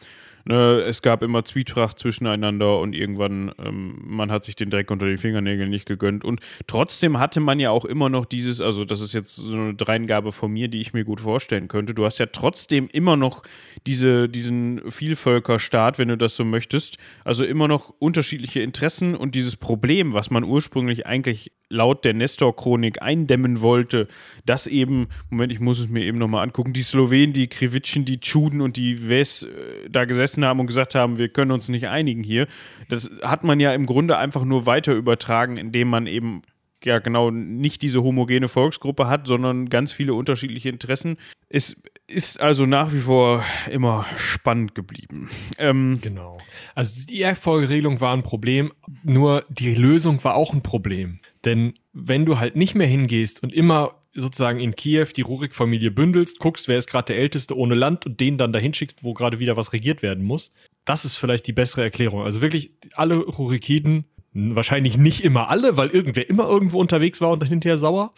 Ne, es gab immer Zwietracht zwischeneinander und irgendwann, ähm, man hat sich den Dreck unter den Fingernägeln nicht gegönnt. Und trotzdem hatte man ja auch immer noch dieses, also das ist jetzt so eine Dreingabe von mir, die ich mir gut vorstellen könnte. Du hast ja trotzdem immer noch diese, diesen Vielvölkerstaat, wenn du das so möchtest. Also immer noch unterschiedliche Interessen und dieses Problem, was man ursprünglich eigentlich laut der Nestor-Chronik eindämmen wollte, dass eben, Moment, ich muss es mir eben nochmal angucken, die Slowenen, die Kriwitschen, die Tschuden und die Wes äh, da gesessen haben und gesagt haben, wir können uns nicht einigen hier. Das hat man ja im Grunde einfach nur weiter übertragen, indem man eben ja genau nicht diese homogene Volksgruppe hat, sondern ganz viele unterschiedliche Interessen. Es ist also nach wie vor immer spannend geblieben. Ähm, genau. Also die Erbfolgeregelung war ein Problem, nur die Lösung war auch ein Problem. Denn wenn du halt nicht mehr hingehst und immer sozusagen in Kiew die Rurik-Familie bündelst, guckst, wer ist gerade der Älteste ohne Land und den dann dahin schickst, wo gerade wieder was regiert werden muss, das ist vielleicht die bessere Erklärung. Also wirklich alle Rurikiden, wahrscheinlich nicht immer alle, weil irgendwer immer irgendwo unterwegs war und dann hinterher sauer,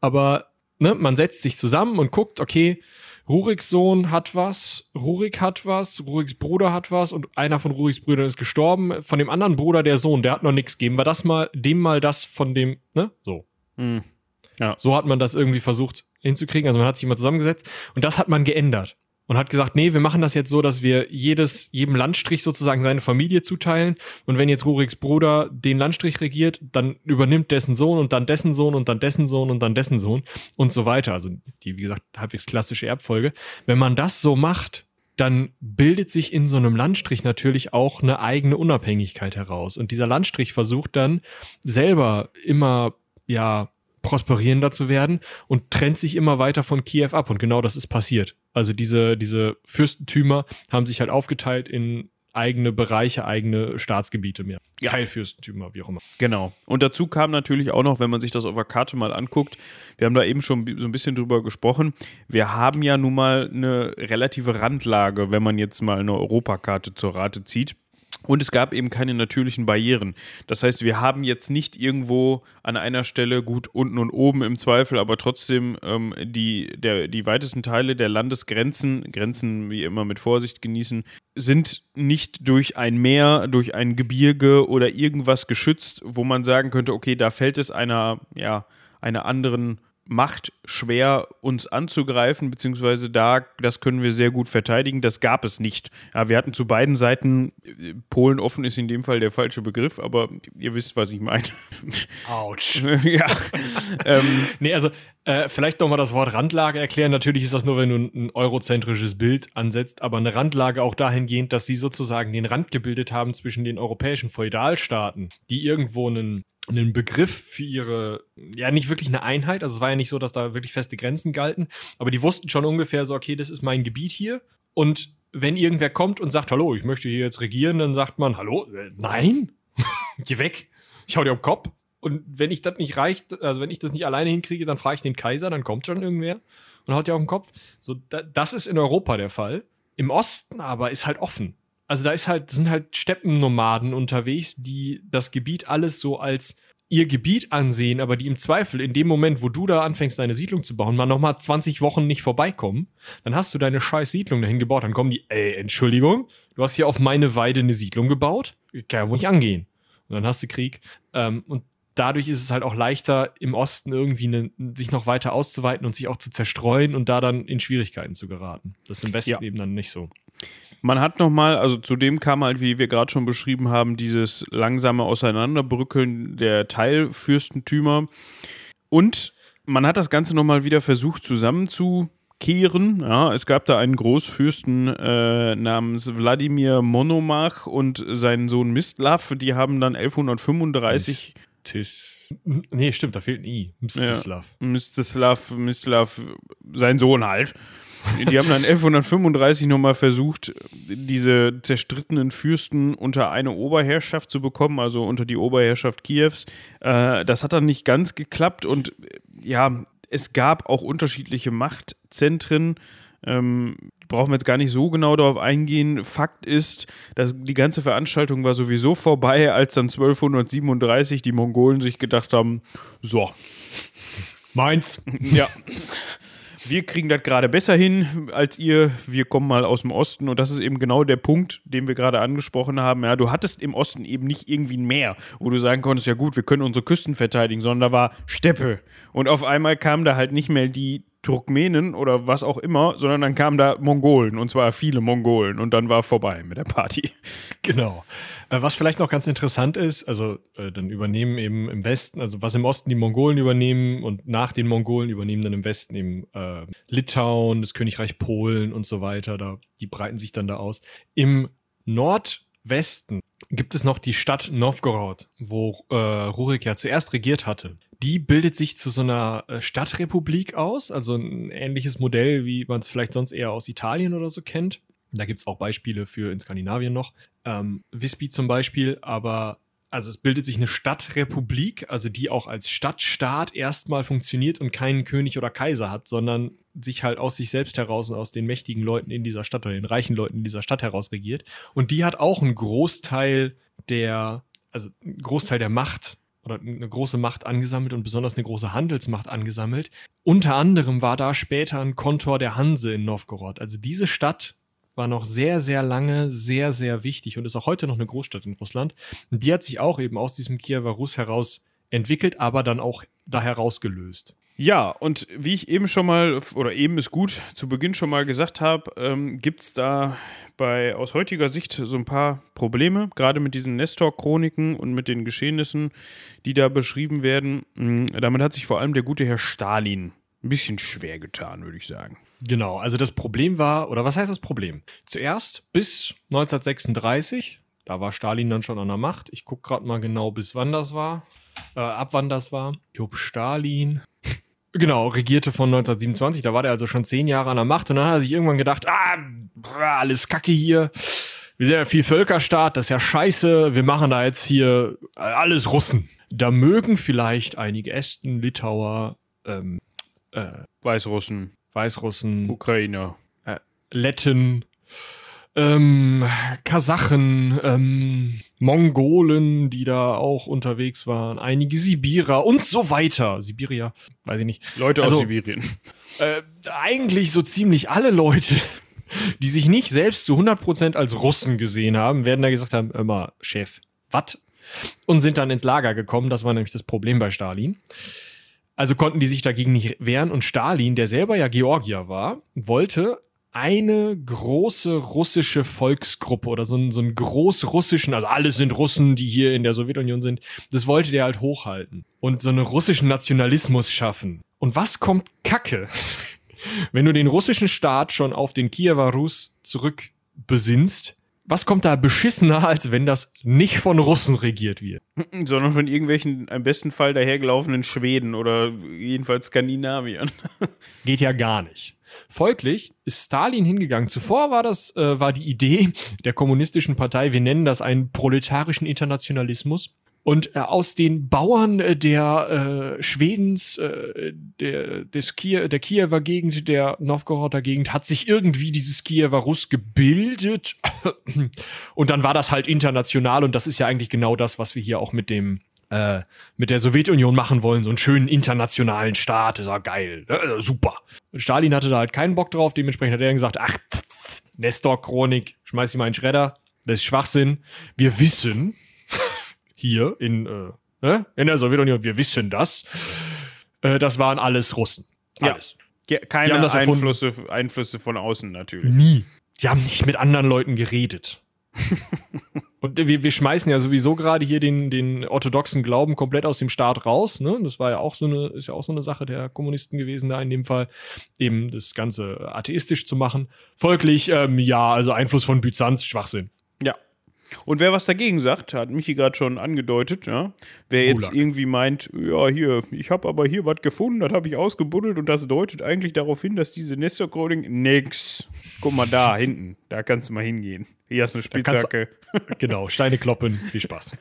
aber ne, man setzt sich zusammen und guckt, okay, Ruriks Sohn hat was, Rurik hat was, Ruriks Bruder hat was und einer von Ruriks Brüdern ist gestorben. Von dem anderen Bruder der Sohn, der hat noch nichts gegeben. War das mal, dem mal das von dem, ne? So. Mhm. Ja. So hat man das irgendwie versucht hinzukriegen. Also man hat sich immer zusammengesetzt und das hat man geändert und hat gesagt, nee, wir machen das jetzt so, dass wir jedes, jedem Landstrich sozusagen seine Familie zuteilen. Und wenn jetzt Ruriks Bruder den Landstrich regiert, dann übernimmt dessen Sohn und dann dessen Sohn und dann dessen Sohn und dann dessen Sohn und so weiter. Also die, wie gesagt, halbwegs klassische Erbfolge. Wenn man das so macht, dann bildet sich in so einem Landstrich natürlich auch eine eigene Unabhängigkeit heraus. Und dieser Landstrich versucht dann selber immer, ja, prosperierender zu werden und trennt sich immer weiter von Kiew ab. Und genau das ist passiert. Also diese, diese Fürstentümer haben sich halt aufgeteilt in eigene Bereiche, eigene Staatsgebiete mehr. Ja. Teilfürstentümer, wie auch immer. Genau. Und dazu kam natürlich auch noch, wenn man sich das auf der Karte mal anguckt, wir haben da eben schon so ein bisschen drüber gesprochen, wir haben ja nun mal eine relative Randlage, wenn man jetzt mal eine Europakarte zur Rate zieht. Und es gab eben keine natürlichen Barrieren. Das heißt, wir haben jetzt nicht irgendwo an einer Stelle gut unten und oben im Zweifel, aber trotzdem ähm, die, der, die weitesten Teile der Landesgrenzen, Grenzen wie immer mit Vorsicht genießen, sind nicht durch ein Meer, durch ein Gebirge oder irgendwas geschützt, wo man sagen könnte, okay, da fällt es einer, ja, einer anderen macht schwer, uns anzugreifen, beziehungsweise da, das können wir sehr gut verteidigen. Das gab es nicht. Ja, wir hatten zu beiden Seiten, Polen offen ist in dem Fall der falsche Begriff, aber ihr wisst, was ich meine. Autsch. ja. ähm, nee, also äh, vielleicht nochmal das Wort Randlage erklären. Natürlich ist das nur, wenn du ein eurozentrisches Bild ansetzt, aber eine Randlage auch dahingehend, dass sie sozusagen den Rand gebildet haben zwischen den europäischen Feudalstaaten, die irgendwo einen einen Begriff für ihre, ja, nicht wirklich eine Einheit. Also es war ja nicht so, dass da wirklich feste Grenzen galten, aber die wussten schon ungefähr so, okay, das ist mein Gebiet hier. Und wenn irgendwer kommt und sagt, hallo, ich möchte hier jetzt regieren, dann sagt man, hallo, äh, nein, geh weg, ich hau dir am Kopf. Und wenn ich das nicht reicht, also wenn ich das nicht alleine hinkriege, dann frage ich den Kaiser, dann kommt schon irgendwer und haut dir auf den Kopf. So, da, das ist in Europa der Fall. Im Osten aber ist halt offen also da ist halt, sind halt Steppennomaden unterwegs, die das Gebiet alles so als ihr Gebiet ansehen, aber die im Zweifel in dem Moment, wo du da anfängst, deine Siedlung zu bauen, mal nochmal 20 Wochen nicht vorbeikommen, dann hast du deine scheiß Siedlung dahin gebaut, dann kommen die, ey, Entschuldigung, du hast hier auf meine Weide eine Siedlung gebaut, kann ja wohl nicht angehen. Und dann hast du Krieg. Ähm, und dadurch ist es halt auch leichter, im Osten irgendwie ne, sich noch weiter auszuweiten und sich auch zu zerstreuen und da dann in Schwierigkeiten zu geraten. Das ist im Westen ja. eben dann nicht so. Man hat nochmal, also zudem kam halt, wie wir gerade schon beschrieben haben, dieses langsame Auseinanderbrückeln der Teilfürstentümer. Und man hat das Ganze nochmal wieder versucht zusammenzukehren. Ja, es gab da einen Großfürsten äh, namens Wladimir Monomach und seinen Sohn Mistlav. Die haben dann 1135. Tis. Nee, stimmt, da fehlt ein I. Mstislav. Ja, Mstislav, Mstislav, sein Sohn halt. Die haben dann 1135 nochmal versucht, diese zerstrittenen Fürsten unter eine Oberherrschaft zu bekommen, also unter die Oberherrschaft Kiews. Äh, das hat dann nicht ganz geklappt und ja, es gab auch unterschiedliche Machtzentren. Ähm, brauchen wir jetzt gar nicht so genau darauf eingehen. Fakt ist, dass die ganze Veranstaltung war sowieso vorbei, als dann 1237 die Mongolen sich gedacht haben, so, Meins. Ja. Wir kriegen das gerade besser hin als ihr. Wir kommen mal aus dem Osten und das ist eben genau der Punkt, den wir gerade angesprochen haben. Ja, du hattest im Osten eben nicht irgendwie ein Meer, wo du sagen konntest, ja gut, wir können unsere Küsten verteidigen, sondern da war Steppe. Und auf einmal kam da halt nicht mehr die Turkmenen oder was auch immer, sondern dann kamen da Mongolen und zwar viele Mongolen und dann war vorbei mit der Party. Genau. Äh, was vielleicht noch ganz interessant ist, also äh, dann übernehmen eben im Westen, also was im Osten die Mongolen übernehmen und nach den Mongolen übernehmen dann im Westen eben äh, Litauen, das Königreich Polen und so weiter. Da, die breiten sich dann da aus. Im Nordwesten gibt es noch die Stadt Novgorod, wo äh, Rurik ja zuerst regiert hatte. Die bildet sich zu so einer äh, Stadtrepublik aus, also ein ähnliches Modell, wie man es vielleicht sonst eher aus Italien oder so kennt. Da gibt es auch Beispiele für in Skandinavien noch. Ähm, Visby zum Beispiel, aber also es bildet sich eine Stadtrepublik, also die auch als Stadtstaat erstmal funktioniert und keinen König oder Kaiser hat, sondern sich halt aus sich selbst heraus und aus den mächtigen Leuten in dieser Stadt oder den reichen Leuten in dieser Stadt heraus regiert. Und die hat auch einen Großteil der, also einen Großteil der Macht oder eine große Macht angesammelt und besonders eine große Handelsmacht angesammelt. Unter anderem war da später ein Kontor der Hanse in Novgorod. Also diese Stadt war noch sehr, sehr lange sehr, sehr wichtig und ist auch heute noch eine Großstadt in Russland. Und die hat sich auch eben aus diesem Kiewer Rus heraus entwickelt, aber dann auch da herausgelöst. Ja, und wie ich eben schon mal, oder eben ist gut, zu Beginn schon mal gesagt habe, ähm, gibt es da bei aus heutiger Sicht so ein paar Probleme, gerade mit diesen Nestor-Chroniken und mit den Geschehnissen, die da beschrieben werden. Mhm, damit hat sich vor allem der gute Herr Stalin ein bisschen schwer getan, würde ich sagen. Genau, also das Problem war, oder was heißt das Problem? Zuerst bis 1936, da war Stalin dann schon an der Macht. Ich gucke gerade mal genau, bis wann das war, äh, ab wann das war. Job Stalin. Genau, regierte von 1927, da war der also schon zehn Jahre an der Macht und dann hat er sich irgendwann gedacht, ah, alles Kacke hier, wir sind ja viel Völkerstaat, das ist ja scheiße, wir machen da jetzt hier alles Russen. Da mögen vielleicht einige Esten, Litauer, ähm, äh, Weißrussen, Weißrussen, Ukrainer, äh, Letten, ähm, Kasachen, ähm, Mongolen, die da auch unterwegs waren, einige Sibirer und so weiter. Sibiria, weiß ich nicht. Leute also, aus Sibirien. Äh, eigentlich so ziemlich alle Leute, die sich nicht selbst zu 100% als Russen gesehen haben, werden da gesagt haben, immer, Chef, was? Und sind dann ins Lager gekommen. Das war nämlich das Problem bei Stalin. Also konnten die sich dagegen nicht wehren und Stalin, der selber ja Georgier war, wollte eine große russische Volksgruppe oder so einen, so einen großrussischen, also alle sind Russen, die hier in der Sowjetunion sind, das wollte der halt hochhalten und so einen russischen Nationalismus schaffen. Und was kommt Kacke? Wenn du den russischen Staat schon auf den Kiewer Rus zurückbesinnst, was kommt da beschissener, als wenn das nicht von Russen regiert wird? Sondern von irgendwelchen, im besten Fall dahergelaufenen Schweden oder jedenfalls Skandinaviern. Geht ja gar nicht. Folglich ist Stalin hingegangen. Zuvor war das, äh, war die Idee der kommunistischen Partei, wir nennen das einen proletarischen Internationalismus. Und äh, aus den Bauern äh, der äh, Schwedens, äh, der, des Kie der Kiewer Gegend, der Novgoroder Gegend, hat sich irgendwie dieses Kiewer Russ gebildet. und dann war das halt international und das ist ja eigentlich genau das, was wir hier auch mit dem äh, mit der Sowjetunion machen wollen, so einen schönen internationalen Staat, ist ja geil, äh, super. Stalin hatte da halt keinen Bock drauf, dementsprechend hat er dann gesagt, ach, Nestor-Chronik, schmeiß sie mal in den Schredder, das ist Schwachsinn. Wir wissen, hier in, äh, ne, in der Sowjetunion, wir wissen das, äh, das waren alles Russen. Alles. Ja. Keine Einflüsse, Einflüsse von außen natürlich. Nie. Die haben nicht mit anderen Leuten geredet. Und wir, wir schmeißen ja sowieso gerade hier den, den orthodoxen Glauben komplett aus dem Staat raus. Ne? Das war ja auch so eine, ist ja auch so eine Sache der Kommunisten gewesen, da in dem Fall, eben das Ganze atheistisch zu machen. Folglich, ähm, ja, also Einfluss von Byzanz, Schwachsinn. Ja. Und wer was dagegen sagt, hat Michi gerade schon angedeutet, ja. Wer jetzt Gulag. irgendwie meint, ja, hier, ich habe aber hier was gefunden, das habe ich ausgebuddelt und das deutet eigentlich darauf hin, dass diese Nestor-Coding nix. Guck mal da hinten, da kannst du mal hingehen. Hier hast du eine Spitzhacke. genau, Steine kloppen, viel Spaß.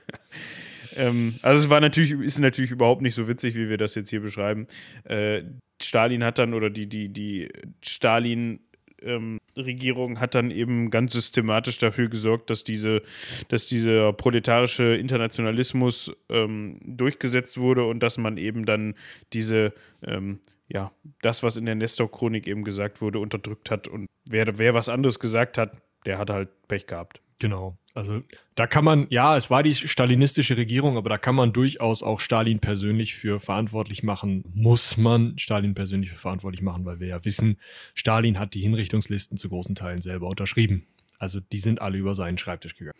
ähm, also es war natürlich, ist natürlich überhaupt nicht so witzig, wie wir das jetzt hier beschreiben. Äh, Stalin hat dann, oder die, die, die Stalin ähm, Regierung hat dann eben ganz systematisch dafür gesorgt, dass diese, dass dieser proletarische Internationalismus ähm, durchgesetzt wurde und dass man eben dann diese ähm, ja, das, was in der Nestor-Chronik eben gesagt wurde, unterdrückt hat. Und wer, wer was anderes gesagt hat, der hat halt Pech gehabt. Genau. Also da kann man, ja, es war die stalinistische Regierung, aber da kann man durchaus auch Stalin persönlich für verantwortlich machen. Muss man Stalin persönlich für verantwortlich machen, weil wir ja wissen, Stalin hat die Hinrichtungslisten zu großen Teilen selber unterschrieben. Also die sind alle über seinen Schreibtisch gegangen.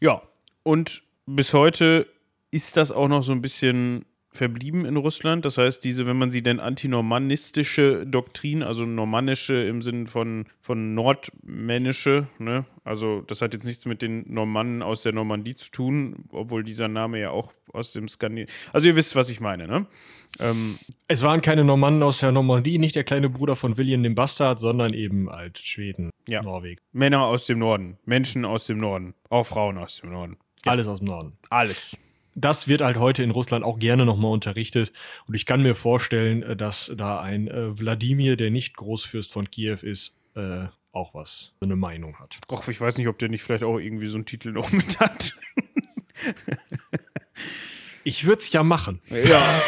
Ja, und bis heute ist das auch noch so ein bisschen verblieben in Russland. Das heißt, diese, wenn man sie denn antinormannistische Doktrin, also normannische im Sinne von, von nordmännische, ne? also das hat jetzt nichts mit den Normannen aus der Normandie zu tun, obwohl dieser Name ja auch aus dem Skandinavien. Also ihr wisst, was ich meine, ne? Ähm, es waren keine Normannen aus der Normandie, nicht der kleine Bruder von William dem Bastard, sondern eben alt Schweden, ja. Norwegen. Männer aus dem Norden, Menschen aus dem Norden, auch Frauen aus dem Norden. Ja. Alles aus dem Norden. Alles das wird halt heute in Russland auch gerne nochmal unterrichtet. Und ich kann mir vorstellen, äh, dass da ein äh, Wladimir, der nicht Großfürst von Kiew ist, äh, auch was, eine Meinung hat. Och, ich weiß nicht, ob der nicht vielleicht auch irgendwie so einen Titel noch mit hat. ich würde es ja machen. Ja,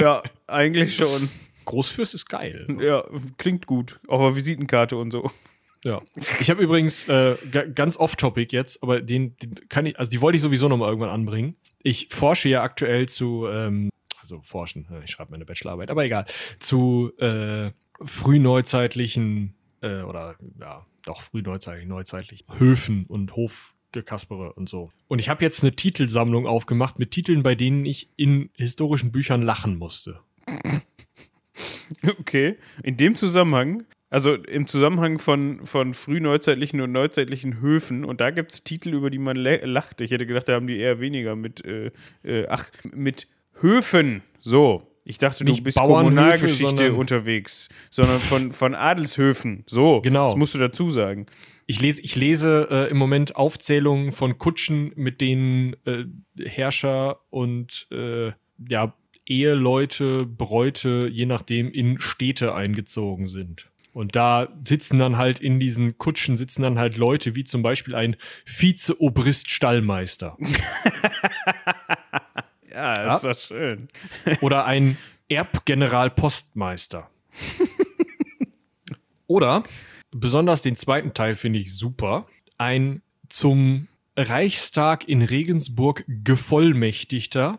ja, eigentlich schon. Großfürst ist geil. Ja, klingt gut. Auf der Visitenkarte und so. Ja. Ich habe übrigens äh, ganz off-topic jetzt, aber den, den, kann ich, also die wollte ich sowieso nochmal irgendwann anbringen ich forsche ja aktuell zu, ähm, also forschen, ich schreibe meine Bachelorarbeit, aber egal, zu äh, frühneuzeitlichen äh, oder ja, doch frühneuzeitlichen, neuzeitlichen Höfen und Hofgekaspere und so. Und ich habe jetzt eine Titelsammlung aufgemacht mit Titeln, bei denen ich in historischen Büchern lachen musste. Okay, in dem Zusammenhang also im Zusammenhang von, von frühneuzeitlichen und neuzeitlichen Höfen. Und da gibt es Titel, über die man lacht. Ich hätte gedacht, da haben die eher weniger mit, äh, äh, ach, mit Höfen. So. Ich dachte, du Nicht bist Kommunalgeschichte unterwegs, sondern von, von Adelshöfen. So. Genau. Das musst du dazu sagen. Ich lese, ich lese äh, im Moment Aufzählungen von Kutschen, mit denen äh, Herrscher und äh, ja, Eheleute, Bräute, je nachdem, in Städte eingezogen sind. Und da sitzen dann halt in diesen Kutschen sitzen dann halt Leute wie zum Beispiel ein Vize-Obrist-Stallmeister. ja, ja? ist doch schön. Oder ein Erbgeneral-Postmeister. Oder, besonders den zweiten Teil finde ich super, ein zum Reichstag in Regensburg gevollmächtigter,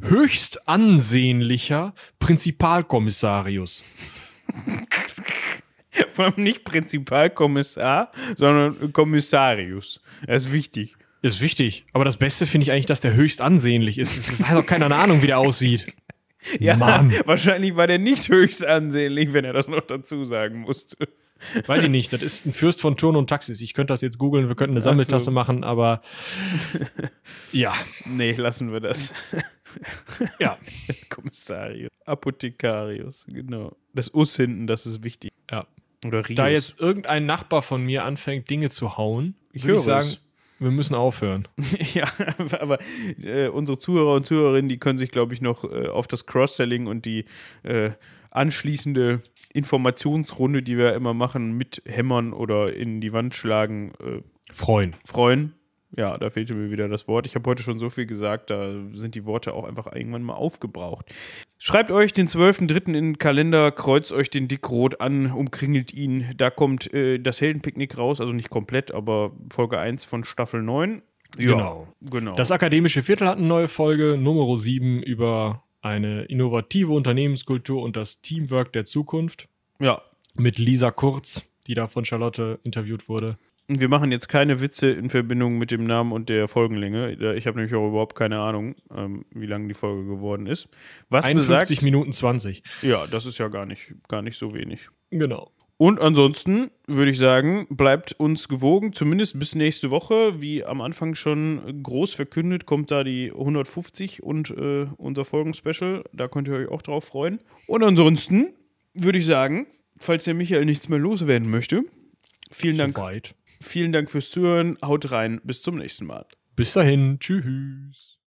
höchst ansehnlicher Prinzipalkommissarius. Allem nicht Prinzipalkommissar, sondern Kommissarius. Das ist wichtig. Ist wichtig. Aber das Beste finde ich eigentlich, dass der höchst ansehnlich ist. Das hat auch keiner Ahnung, wie der aussieht. Ja, Mann. wahrscheinlich war der nicht höchst ansehnlich, wenn er das noch dazu sagen musste. Weiß ich nicht. Das ist ein Fürst von Turn und Taxis. Ich könnte das jetzt googeln, wir könnten eine Sammeltasse so. machen, aber ja. Nee, lassen wir das. ja. Kommissarius. Apothekarius, genau. Das Us hinten, das ist wichtig. Ja. Oder Rios. Da jetzt irgendein Nachbar von mir anfängt, Dinge zu hauen, ich würde sagen, es. wir müssen aufhören. ja, aber äh, unsere Zuhörer und Zuhörerinnen, die können sich, glaube ich, noch äh, auf das Cross-Selling und die äh, anschließende Informationsrunde, die wir immer machen, mit Hämmern oder in die Wand schlagen, äh, freuen. Freuen. Ja, da fehlte mir wieder das Wort. Ich habe heute schon so viel gesagt, da sind die Worte auch einfach irgendwann mal aufgebraucht. Schreibt euch den 12.3. in den Kalender, kreuzt euch den Dickrot an, umkringelt ihn. Da kommt äh, das Heldenpicknick raus, also nicht komplett, aber Folge 1 von Staffel 9. Ja, genau. genau. Das akademische Viertel hat eine neue Folge, Nummer 7 über eine innovative Unternehmenskultur und das Teamwork der Zukunft. Ja. Mit Lisa Kurz, die da von Charlotte interviewt wurde. Wir machen jetzt keine Witze in Verbindung mit dem Namen und der Folgenlänge. Ich habe nämlich auch überhaupt keine Ahnung, ähm, wie lang die Folge geworden ist. Was 51 besagt, Minuten 20. Ja, das ist ja gar nicht, gar nicht so wenig. Genau. Und ansonsten würde ich sagen, bleibt uns gewogen, zumindest bis nächste Woche. Wie am Anfang schon groß verkündet, kommt da die 150 und äh, unser Folgenspecial. Da könnt ihr euch auch drauf freuen. Und ansonsten würde ich sagen, falls der Michael nichts mehr loswerden möchte, vielen Dank. Weit. Vielen Dank fürs Zuhören. Haut rein. Bis zum nächsten Mal. Bis dahin. Tschüss.